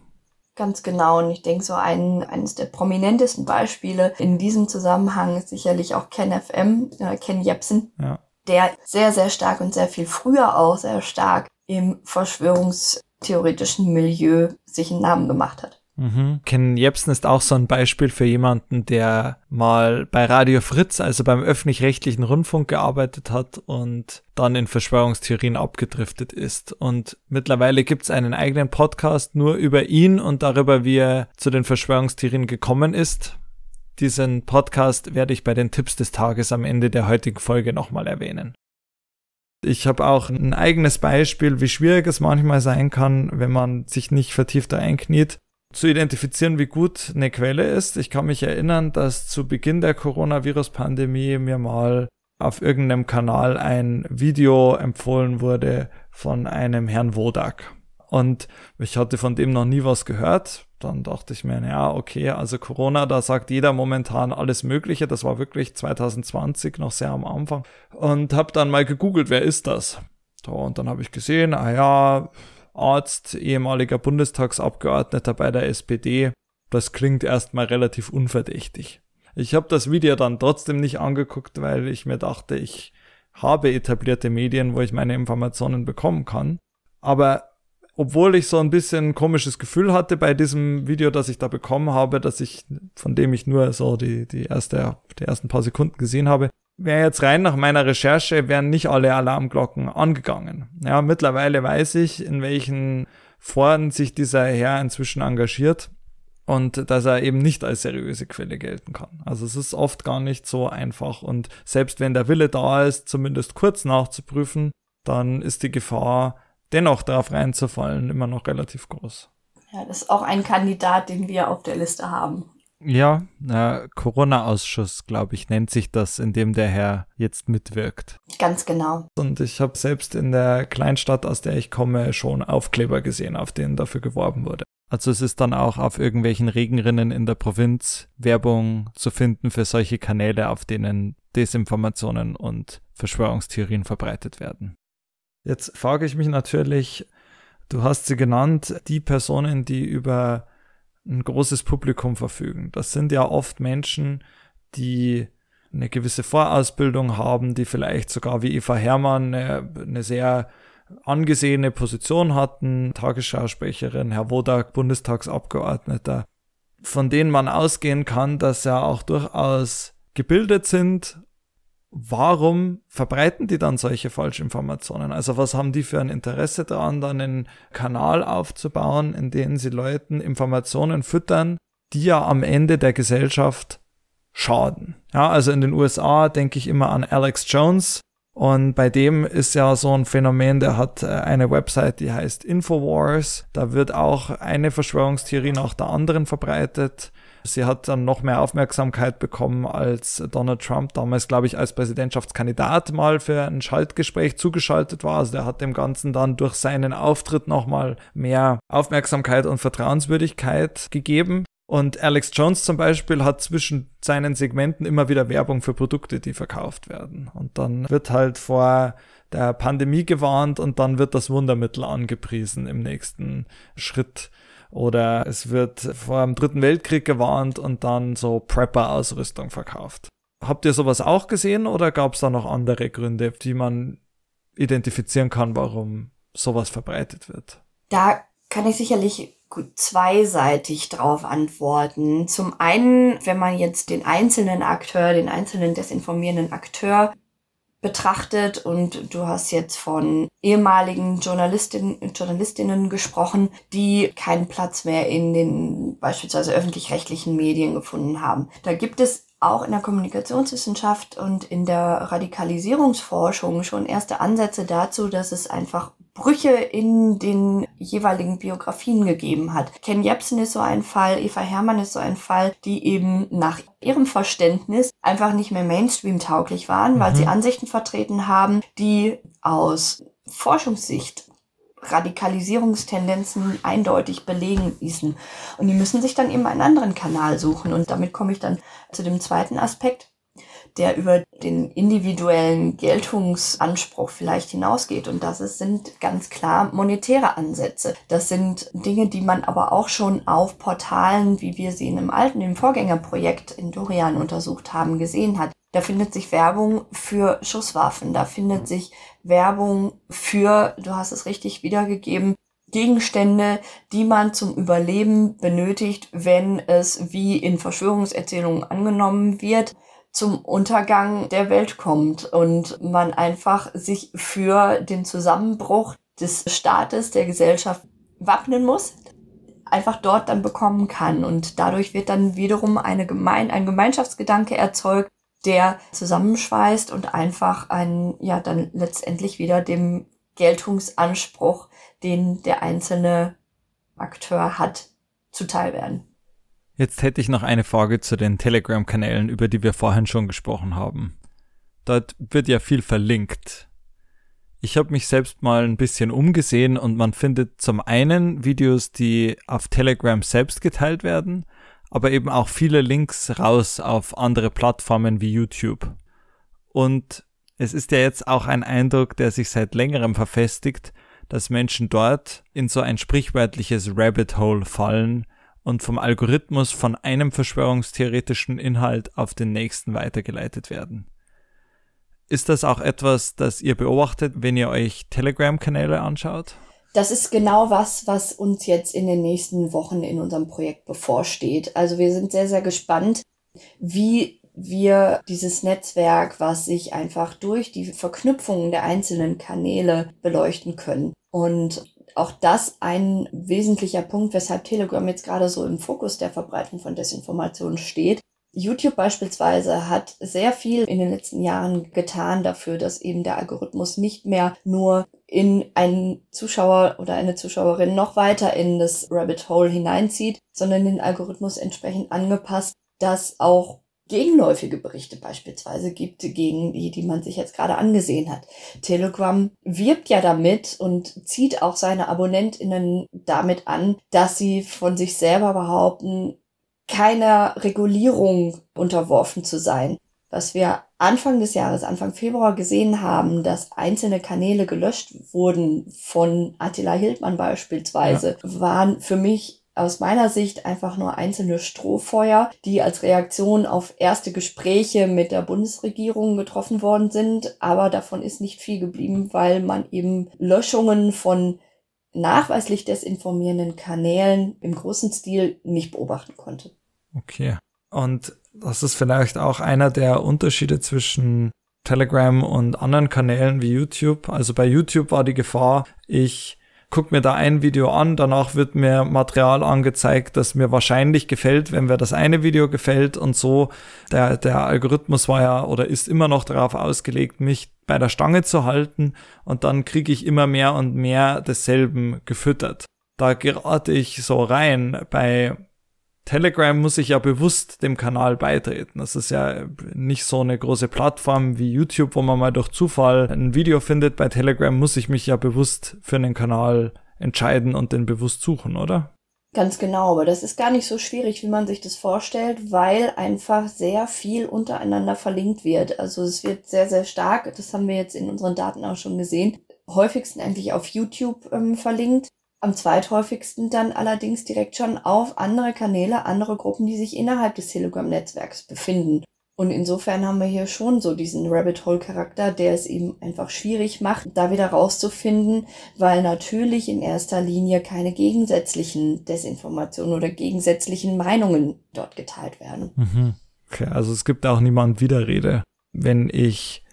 Speaker 6: Ganz genau. Und ich denke, so ein, eines der prominentesten Beispiele in diesem Zusammenhang ist sicherlich auch Ken FM oder Ken Jepsen, ja. der sehr, sehr stark und sehr viel früher auch sehr stark im verschwörungstheoretischen Milieu sich einen Namen gemacht hat.
Speaker 4: Mhm. Ken Jebsen ist auch so ein Beispiel für jemanden, der mal bei Radio Fritz, also beim öffentlich-rechtlichen Rundfunk gearbeitet hat und dann in Verschwörungstheorien abgedriftet ist. Und mittlerweile gibt es einen eigenen Podcast nur über ihn und darüber, wie er zu den Verschwörungstheorien gekommen ist. Diesen Podcast werde ich bei den Tipps des Tages am Ende der heutigen Folge nochmal erwähnen. Ich habe auch ein eigenes Beispiel, wie schwierig es manchmal sein kann, wenn man sich nicht vertiefter einkniet zu identifizieren, wie gut eine Quelle ist. Ich kann mich erinnern, dass zu Beginn der Coronavirus-Pandemie mir mal auf irgendeinem Kanal ein Video empfohlen wurde von einem Herrn Wodak. Und ich hatte von dem noch nie was gehört. Dann dachte ich mir, ja, okay, also Corona, da sagt jeder momentan alles Mögliche. Das war wirklich 2020 noch sehr am Anfang. Und habe dann mal gegoogelt, wer ist das? Und dann habe ich gesehen, ah ja, Arzt, ehemaliger Bundestagsabgeordneter bei der SPD. Das klingt erstmal relativ unverdächtig. Ich habe das Video dann trotzdem nicht angeguckt, weil ich mir dachte, ich habe etablierte Medien, wo ich meine Informationen bekommen kann. Aber obwohl ich so ein bisschen ein komisches Gefühl hatte bei diesem Video, das ich da bekommen habe, dass ich, von dem ich nur so die, die erste, die ersten paar Sekunden gesehen habe, wäre jetzt rein nach meiner Recherche, wären nicht alle Alarmglocken angegangen. Ja, mittlerweile weiß ich, in welchen Foren sich dieser Herr inzwischen engagiert und dass er eben nicht als seriöse Quelle gelten kann. Also es ist oft gar nicht so einfach und selbst wenn der Wille da ist, zumindest kurz nachzuprüfen, dann ist die Gefahr, dennoch darauf reinzufallen, immer noch relativ groß.
Speaker 6: Ja, das ist auch ein Kandidat, den wir auf der Liste haben.
Speaker 4: Ja, äh, Corona-Ausschuss, glaube ich, nennt sich das, in dem der Herr jetzt mitwirkt.
Speaker 6: Ganz genau.
Speaker 4: Und ich habe selbst in der Kleinstadt, aus der ich komme, schon Aufkleber gesehen, auf denen dafür geworben wurde. Also es ist dann auch auf irgendwelchen Regenrinnen in der Provinz Werbung zu finden für solche Kanäle, auf denen Desinformationen und Verschwörungstheorien verbreitet werden. Jetzt frage ich mich natürlich, du hast sie genannt, die Personen, die über ein großes Publikum verfügen. Das sind ja oft Menschen, die eine gewisse Vorausbildung haben, die vielleicht sogar wie Eva Hermann eine, eine sehr angesehene Position hatten, Tagesschausprecherin, Herr Wodak, Bundestagsabgeordneter, von denen man ausgehen kann, dass sie auch durchaus gebildet sind warum verbreiten die dann solche Falschinformationen? Also was haben die für ein Interesse daran, dann einen Kanal aufzubauen, in dem sie Leuten Informationen füttern, die ja am Ende der Gesellschaft schaden? Ja, also in den USA denke ich immer an Alex Jones. Und bei dem ist ja so ein Phänomen, der hat äh, eine Website, die heißt Infowars. Da wird auch eine Verschwörungstheorie nach der anderen verbreitet. Sie hat dann noch mehr Aufmerksamkeit bekommen, als Donald Trump damals, glaube ich, als Präsidentschaftskandidat mal für ein Schaltgespräch zugeschaltet war. Also der hat dem Ganzen dann durch seinen Auftritt nochmal mehr Aufmerksamkeit und Vertrauenswürdigkeit gegeben. Und Alex Jones zum Beispiel hat zwischen seinen Segmenten immer wieder Werbung für Produkte, die verkauft werden. Und dann wird halt vor der Pandemie gewarnt und dann wird das Wundermittel angepriesen im nächsten Schritt. Oder es wird vor dem Dritten Weltkrieg gewarnt und dann so Prepper-Ausrüstung verkauft. Habt ihr sowas auch gesehen oder gab es da noch andere Gründe, die man identifizieren kann, warum sowas verbreitet wird?
Speaker 6: Da kann ich sicherlich gut zweiseitig drauf antworten. Zum einen, wenn man jetzt den einzelnen Akteur, den einzelnen desinformierenden Akteur betrachtet und du hast jetzt von ehemaligen Journalistinnen, Journalistinnen gesprochen, die keinen Platz mehr in den beispielsweise öffentlich-rechtlichen Medien gefunden haben. Da gibt es auch in der Kommunikationswissenschaft und in der Radikalisierungsforschung schon erste Ansätze dazu, dass es einfach Brüche in den jeweiligen Biografien gegeben hat. Ken Jebsen ist so ein Fall, Eva Hermann ist so ein Fall, die eben nach ihrem Verständnis einfach nicht mehr Mainstream-tauglich waren, weil mhm. sie Ansichten vertreten haben, die aus Forschungssicht Radikalisierungstendenzen eindeutig belegen ließen. Und die müssen sich dann eben einen anderen Kanal suchen. Und damit komme ich dann zu dem zweiten Aspekt der über den individuellen Geltungsanspruch vielleicht hinausgeht. Und das ist, sind ganz klar monetäre Ansätze. Das sind Dinge, die man aber auch schon auf Portalen, wie wir sie in einem alten, im Vorgängerprojekt in Dorian untersucht haben, gesehen hat. Da findet sich Werbung für Schusswaffen, da findet sich Werbung für, du hast es richtig wiedergegeben, Gegenstände, die man zum Überleben benötigt, wenn es wie in Verschwörungserzählungen angenommen wird, zum Untergang der Welt kommt und man einfach sich für den Zusammenbruch des Staates, der Gesellschaft wappnen muss, einfach dort dann bekommen kann. Und dadurch wird dann wiederum eine Gemein ein Gemeinschaftsgedanke erzeugt, der zusammenschweißt und einfach ein, ja, dann letztendlich wieder dem Geltungsanspruch, den der einzelne Akteur hat, zuteil werden.
Speaker 4: Jetzt hätte ich noch eine Frage zu den Telegram-Kanälen, über die wir vorhin schon gesprochen haben. Dort wird ja viel verlinkt. Ich habe mich selbst mal ein bisschen umgesehen und man findet zum einen Videos, die auf Telegram selbst geteilt werden, aber eben auch viele Links raus auf andere Plattformen wie YouTube. Und es ist ja jetzt auch ein Eindruck, der sich seit längerem verfestigt, dass Menschen dort in so ein sprichwörtliches Rabbit Hole fallen und vom Algorithmus von einem verschwörungstheoretischen Inhalt auf den nächsten weitergeleitet werden. Ist das auch etwas, das ihr beobachtet, wenn ihr euch Telegram-Kanäle anschaut?
Speaker 6: Das ist genau was, was uns jetzt in den nächsten Wochen in unserem Projekt bevorsteht. Also wir sind sehr, sehr gespannt, wie wir dieses Netzwerk, was sich einfach durch die Verknüpfungen der einzelnen Kanäle beleuchten können. Und auch das ein wesentlicher Punkt, weshalb Telegram jetzt gerade so im Fokus der Verbreitung von Desinformation steht. YouTube beispielsweise hat sehr viel in den letzten Jahren getan dafür, dass eben der Algorithmus nicht mehr nur in einen Zuschauer oder eine Zuschauerin noch weiter in das Rabbit Hole hineinzieht, sondern den Algorithmus entsprechend angepasst, dass auch gegenläufige Berichte beispielsweise gibt gegen die, die man sich jetzt gerade angesehen hat. Telegram wirbt ja damit und zieht auch seine AbonnentInnen damit an, dass sie von sich selber behaupten, keiner Regulierung unterworfen zu sein. Was wir Anfang des Jahres, Anfang Februar gesehen haben, dass einzelne Kanäle gelöscht wurden von Attila Hildmann beispielsweise, ja. waren für mich aus meiner Sicht einfach nur einzelne Strohfeuer, die als Reaktion auf erste Gespräche mit der Bundesregierung getroffen worden sind. Aber davon ist nicht viel geblieben, weil man eben Löschungen von nachweislich desinformierenden Kanälen im großen Stil nicht beobachten konnte.
Speaker 4: Okay. Und das ist vielleicht auch einer der Unterschiede zwischen Telegram und anderen Kanälen wie YouTube. Also bei YouTube war die Gefahr, ich guck mir da ein Video an, danach wird mir Material angezeigt, das mir wahrscheinlich gefällt, wenn mir das eine Video gefällt und so. Der, der Algorithmus war ja oder ist immer noch darauf ausgelegt, mich bei der Stange zu halten und dann kriege ich immer mehr und mehr desselben gefüttert. Da gerate ich so rein bei Telegram muss ich ja bewusst dem Kanal beitreten. Das ist ja nicht so eine große Plattform wie YouTube, wo man mal durch Zufall ein Video findet. Bei Telegram muss ich mich ja bewusst für einen Kanal entscheiden und den bewusst suchen, oder?
Speaker 6: Ganz genau, aber das ist gar nicht so schwierig, wie man sich das vorstellt, weil einfach sehr viel untereinander verlinkt wird. Also es wird sehr, sehr stark, das haben wir jetzt in unseren Daten auch schon gesehen, häufigsten eigentlich auf YouTube ähm, verlinkt. Am zweithäufigsten dann allerdings direkt schon auf andere Kanäle, andere Gruppen, die sich innerhalb des Telegram-Netzwerks befinden. Und insofern haben wir hier schon so diesen Rabbit Hole Charakter, der es eben einfach schwierig macht, da wieder rauszufinden, weil natürlich in erster Linie keine gegensätzlichen Desinformationen oder gegensätzlichen Meinungen dort geteilt werden.
Speaker 4: Mhm. Okay, also es gibt auch niemand Widerrede. Wenn ich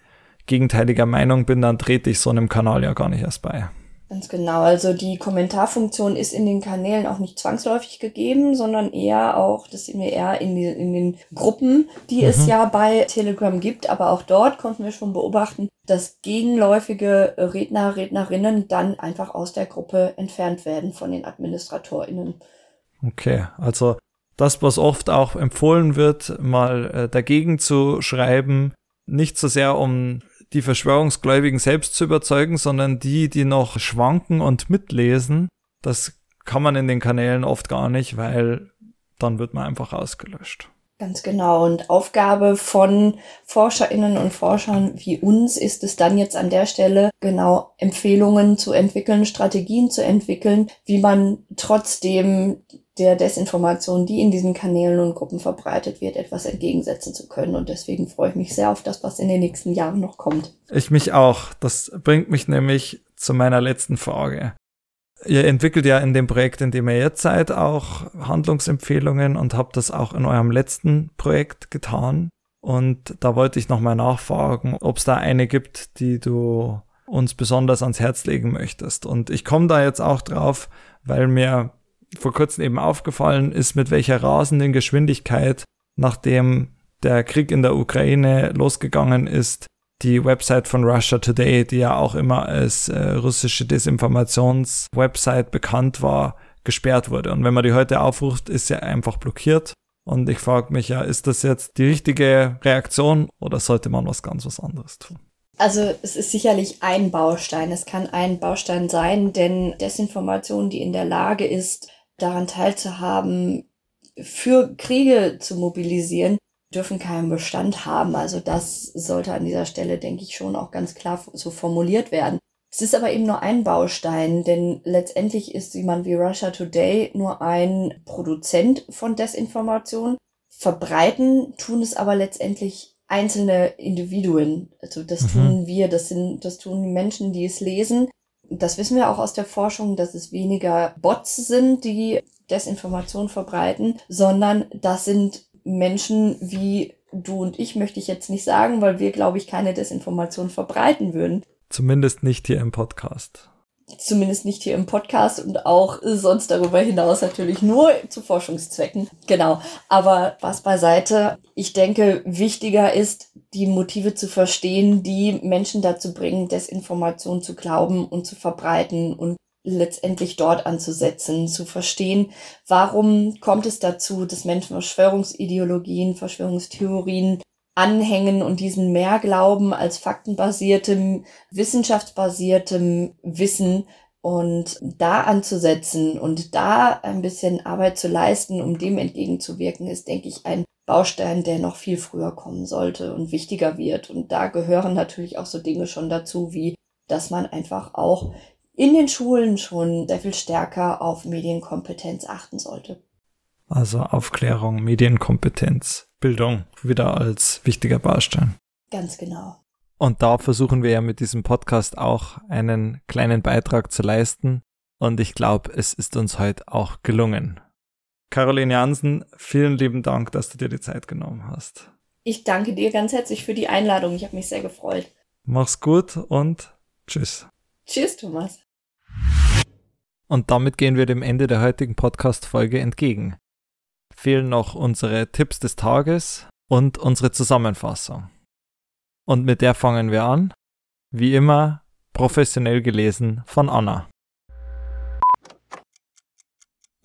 Speaker 4: gegenteiliger Meinung bin, dann trete ich so einem Kanal ja gar nicht erst bei.
Speaker 6: Ganz genau. Also die Kommentarfunktion ist in den Kanälen auch nicht zwangsläufig gegeben, sondern eher auch, das sehen wir eher in, die, in den Gruppen, die mhm. es ja bei Telegram gibt. Aber auch dort konnten wir schon beobachten, dass gegenläufige Redner, Rednerinnen dann einfach aus der Gruppe entfernt werden von den AdministratorInnen.
Speaker 4: Okay, also das, was oft auch empfohlen wird, mal äh, dagegen zu schreiben, nicht so sehr um die Verschwörungsgläubigen selbst zu überzeugen, sondern die, die noch schwanken und mitlesen. Das kann man in den Kanälen oft gar nicht, weil dann wird man einfach ausgelöscht.
Speaker 6: Ganz genau. Und Aufgabe von Forscherinnen und Forschern wie uns ist es dann jetzt an der Stelle genau Empfehlungen zu entwickeln, Strategien zu entwickeln, wie man trotzdem der Desinformation, die in diesen Kanälen und Gruppen verbreitet wird, etwas entgegensetzen zu können. Und deswegen freue ich mich sehr auf das, was in den nächsten Jahren noch kommt.
Speaker 4: Ich mich auch. Das bringt mich nämlich zu meiner letzten Frage. Ihr entwickelt ja in dem Projekt, in dem ihr jetzt seid, auch Handlungsempfehlungen und habt das auch in eurem letzten Projekt getan. Und da wollte ich nochmal nachfragen, ob es da eine gibt, die du uns besonders ans Herz legen möchtest. Und ich komme da jetzt auch drauf, weil mir vor kurzem eben aufgefallen ist, mit welcher rasenden Geschwindigkeit, nachdem der Krieg in der Ukraine losgegangen ist, die Website von Russia Today, die ja auch immer als äh, russische Desinformationswebsite bekannt war, gesperrt wurde. Und wenn man die heute aufruft, ist sie einfach blockiert. Und ich frage mich ja, ist das jetzt die richtige Reaktion oder sollte man was ganz was anderes tun?
Speaker 6: Also es ist sicherlich ein Baustein. Es kann ein Baustein sein, denn Desinformation, die in der Lage ist, daran teilzuhaben, für Kriege zu mobilisieren, dürfen keinen Bestand haben. Also das sollte an dieser Stelle, denke ich, schon auch ganz klar so formuliert werden. Es ist aber eben nur ein Baustein, denn letztendlich ist jemand wie Russia Today nur ein Produzent von Desinformation. Verbreiten tun es aber letztendlich einzelne Individuen. Also das mhm. tun wir, das sind, das tun die Menschen, die es lesen. Das wissen wir auch aus der Forschung, dass es weniger Bots sind, die Desinformation verbreiten, sondern das sind Menschen wie du und ich möchte ich jetzt nicht sagen, weil wir, glaube ich, keine Desinformation verbreiten würden.
Speaker 4: Zumindest nicht hier im Podcast.
Speaker 6: Zumindest nicht hier im Podcast und auch sonst darüber hinaus natürlich nur zu Forschungszwecken. Genau. Aber was beiseite. Ich denke, wichtiger ist, die Motive zu verstehen, die Menschen dazu bringen, Desinformation zu glauben und zu verbreiten und letztendlich dort anzusetzen, zu verstehen, warum kommt es dazu, dass Menschen Verschwörungsideologien, Verschwörungstheorien anhängen und diesen mehr glauben als faktenbasiertem, wissenschaftsbasiertem Wissen und da anzusetzen und da ein bisschen Arbeit zu leisten, um dem entgegenzuwirken, ist, denke ich, ein Baustein, der noch viel früher kommen sollte und wichtiger wird. Und da gehören natürlich auch so Dinge schon dazu, wie dass man einfach auch in den Schulen schon sehr viel stärker auf Medienkompetenz achten sollte.
Speaker 4: Also Aufklärung, Medienkompetenz. Bildung wieder als wichtiger Baustein.
Speaker 6: Ganz genau.
Speaker 4: Und da versuchen wir ja mit diesem Podcast auch einen kleinen Beitrag zu leisten. Und ich glaube, es ist uns heute auch gelungen. Caroline Jansen, vielen lieben Dank, dass du dir die Zeit genommen hast.
Speaker 6: Ich danke dir ganz herzlich für die Einladung. Ich habe mich sehr gefreut.
Speaker 4: Mach's gut und tschüss.
Speaker 6: Tschüss, Thomas.
Speaker 4: Und damit gehen wir dem Ende der heutigen Podcast-Folge entgegen fehlen noch unsere Tipps des Tages und unsere Zusammenfassung. Und mit der fangen wir an. Wie immer, professionell gelesen von Anna.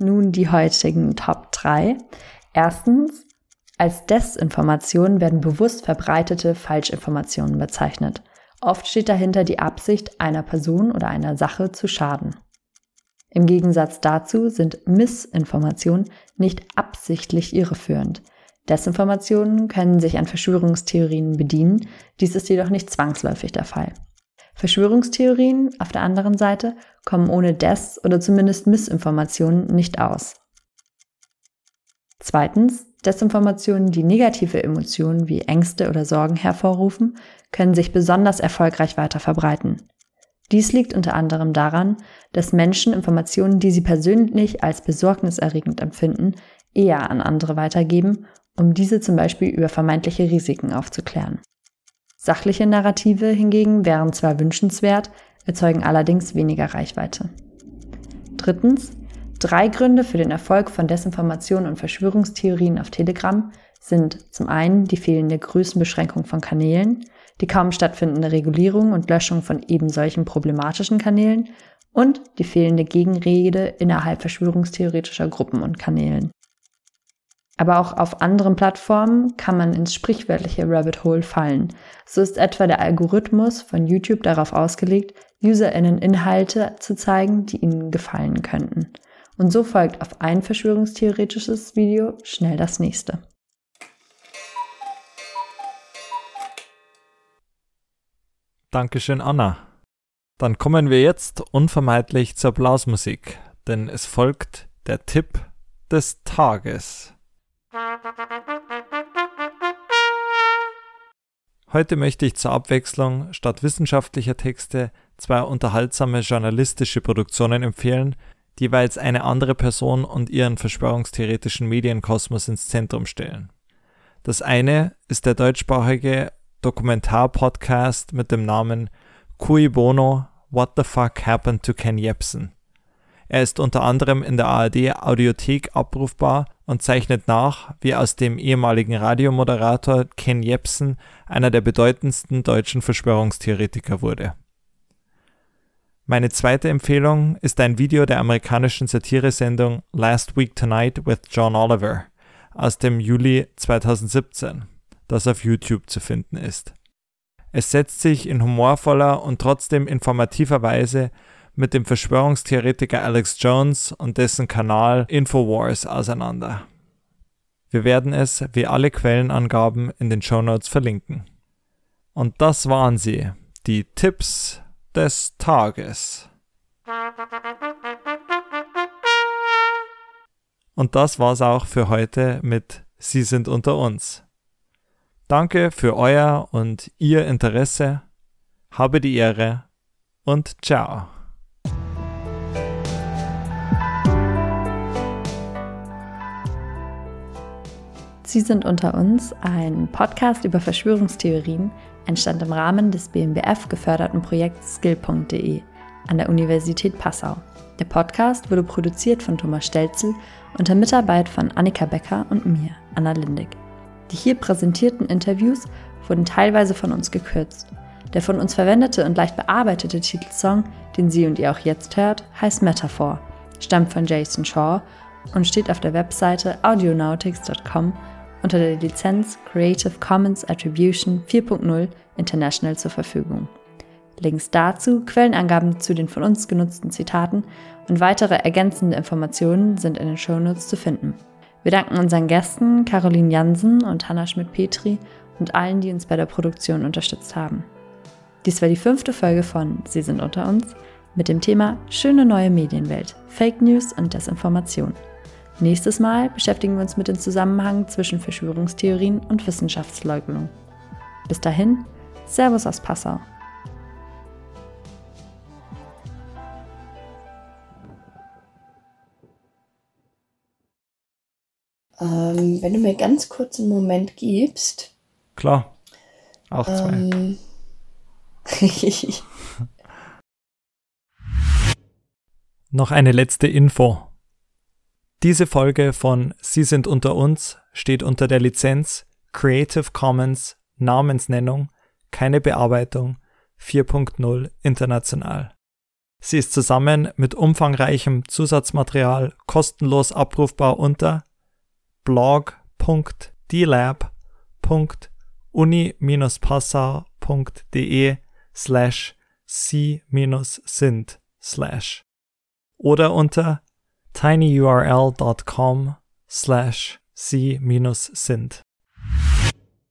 Speaker 3: Nun die heutigen Top 3. Erstens, als Desinformation werden bewusst verbreitete Falschinformationen bezeichnet. Oft steht dahinter die Absicht, einer Person oder einer Sache zu schaden. Im Gegensatz dazu sind Missinformationen nicht absichtlich irreführend. Desinformationen können sich an Verschwörungstheorien bedienen, dies ist jedoch nicht zwangsläufig der Fall. Verschwörungstheorien auf der anderen Seite kommen ohne Des- oder zumindest Missinformationen nicht aus. Zweitens, Desinformationen, die negative Emotionen wie Ängste oder Sorgen hervorrufen, können sich besonders erfolgreich weiter verbreiten. Dies liegt unter anderem daran, dass Menschen Informationen, die sie persönlich als besorgniserregend empfinden, eher an andere weitergeben, um diese zum Beispiel über vermeintliche Risiken aufzuklären. Sachliche Narrative hingegen wären zwar wünschenswert, erzeugen allerdings weniger Reichweite. Drittens, drei Gründe für den Erfolg von Desinformation und Verschwörungstheorien auf Telegram sind zum einen die fehlende Größenbeschränkung von Kanälen, die kaum stattfindende Regulierung und Löschung von eben solchen problematischen Kanälen und die fehlende Gegenrede innerhalb verschwörungstheoretischer Gruppen und Kanälen. Aber auch auf anderen Plattformen kann man ins sprichwörtliche Rabbit Hole fallen. So ist etwa der Algorithmus von YouTube darauf ausgelegt, UserInnen Inhalte zu zeigen, die ihnen gefallen könnten. Und so folgt auf ein verschwörungstheoretisches Video schnell das nächste.
Speaker 4: Dankeschön, Anna. Dann kommen wir jetzt unvermeidlich zur Blasmusik, denn es folgt der Tipp des Tages. Heute möchte ich zur Abwechslung statt wissenschaftlicher Texte zwei unterhaltsame journalistische Produktionen empfehlen, die jeweils eine andere Person und ihren verschwörungstheoretischen Medienkosmos ins Zentrum stellen. Das eine ist der deutschsprachige Dokumentarpodcast mit dem Namen Cui Bono What the Fuck Happened to Ken Jebsen. Er ist unter anderem in der ARD Audiothek abrufbar und zeichnet nach, wie aus dem ehemaligen Radiomoderator Ken Jebsen einer der bedeutendsten deutschen Verschwörungstheoretiker wurde. Meine zweite Empfehlung ist ein Video der amerikanischen Satiresendung Last Week Tonight with John Oliver aus dem Juli 2017 das auf YouTube zu finden ist. Es setzt sich in humorvoller und trotzdem informativer Weise mit dem Verschwörungstheoretiker Alex Jones und dessen Kanal Infowars auseinander. Wir werden es wie alle Quellenangaben in den Show Notes verlinken. Und das waren sie, die Tipps des Tages. Und das war's auch für heute mit Sie sind unter uns. Danke für euer und Ihr Interesse. Habe die Ehre und ciao.
Speaker 3: Sie sind unter uns, ein Podcast über Verschwörungstheorien, entstand im Rahmen des BMBF geförderten Projekts skill.de an der Universität Passau. Der Podcast wurde produziert von Thomas Stelzel unter Mitarbeit von Annika Becker und mir, Anna Lindig. Die hier präsentierten Interviews wurden teilweise von uns gekürzt. Der von uns verwendete und leicht bearbeitete Titelsong, den Sie und ihr auch jetzt hört, heißt Metaphor, stammt von Jason Shaw und steht auf der Webseite audionautics.com unter der Lizenz Creative Commons Attribution 4.0 International zur Verfügung. Links dazu, Quellenangaben zu den von uns genutzten Zitaten und weitere ergänzende Informationen sind in den Shownotes zu finden. Wir danken unseren Gästen Caroline Jansen und Hanna Schmidt-Petri und allen, die uns bei der Produktion unterstützt haben. Dies war die fünfte Folge von Sie sind unter uns mit dem Thema Schöne neue Medienwelt, Fake News und Desinformation. Nächstes Mal beschäftigen wir uns mit dem Zusammenhang zwischen Verschwörungstheorien und Wissenschaftsleugnung. Bis dahin, Servus aus Passau.
Speaker 6: Ähm, wenn du mir ganz kurz einen Moment gibst.
Speaker 4: Klar. Auch zwei.
Speaker 6: Ähm,
Speaker 4: Noch eine letzte Info. Diese Folge von Sie sind unter uns steht unter der Lizenz Creative Commons Namensnennung, keine Bearbeitung 4.0 international. Sie ist zusammen mit umfangreichem Zusatzmaterial kostenlos abrufbar unter blog.dlab.uni-passau.de slash c-sind slash oder unter tinyurl.com slash c-sind.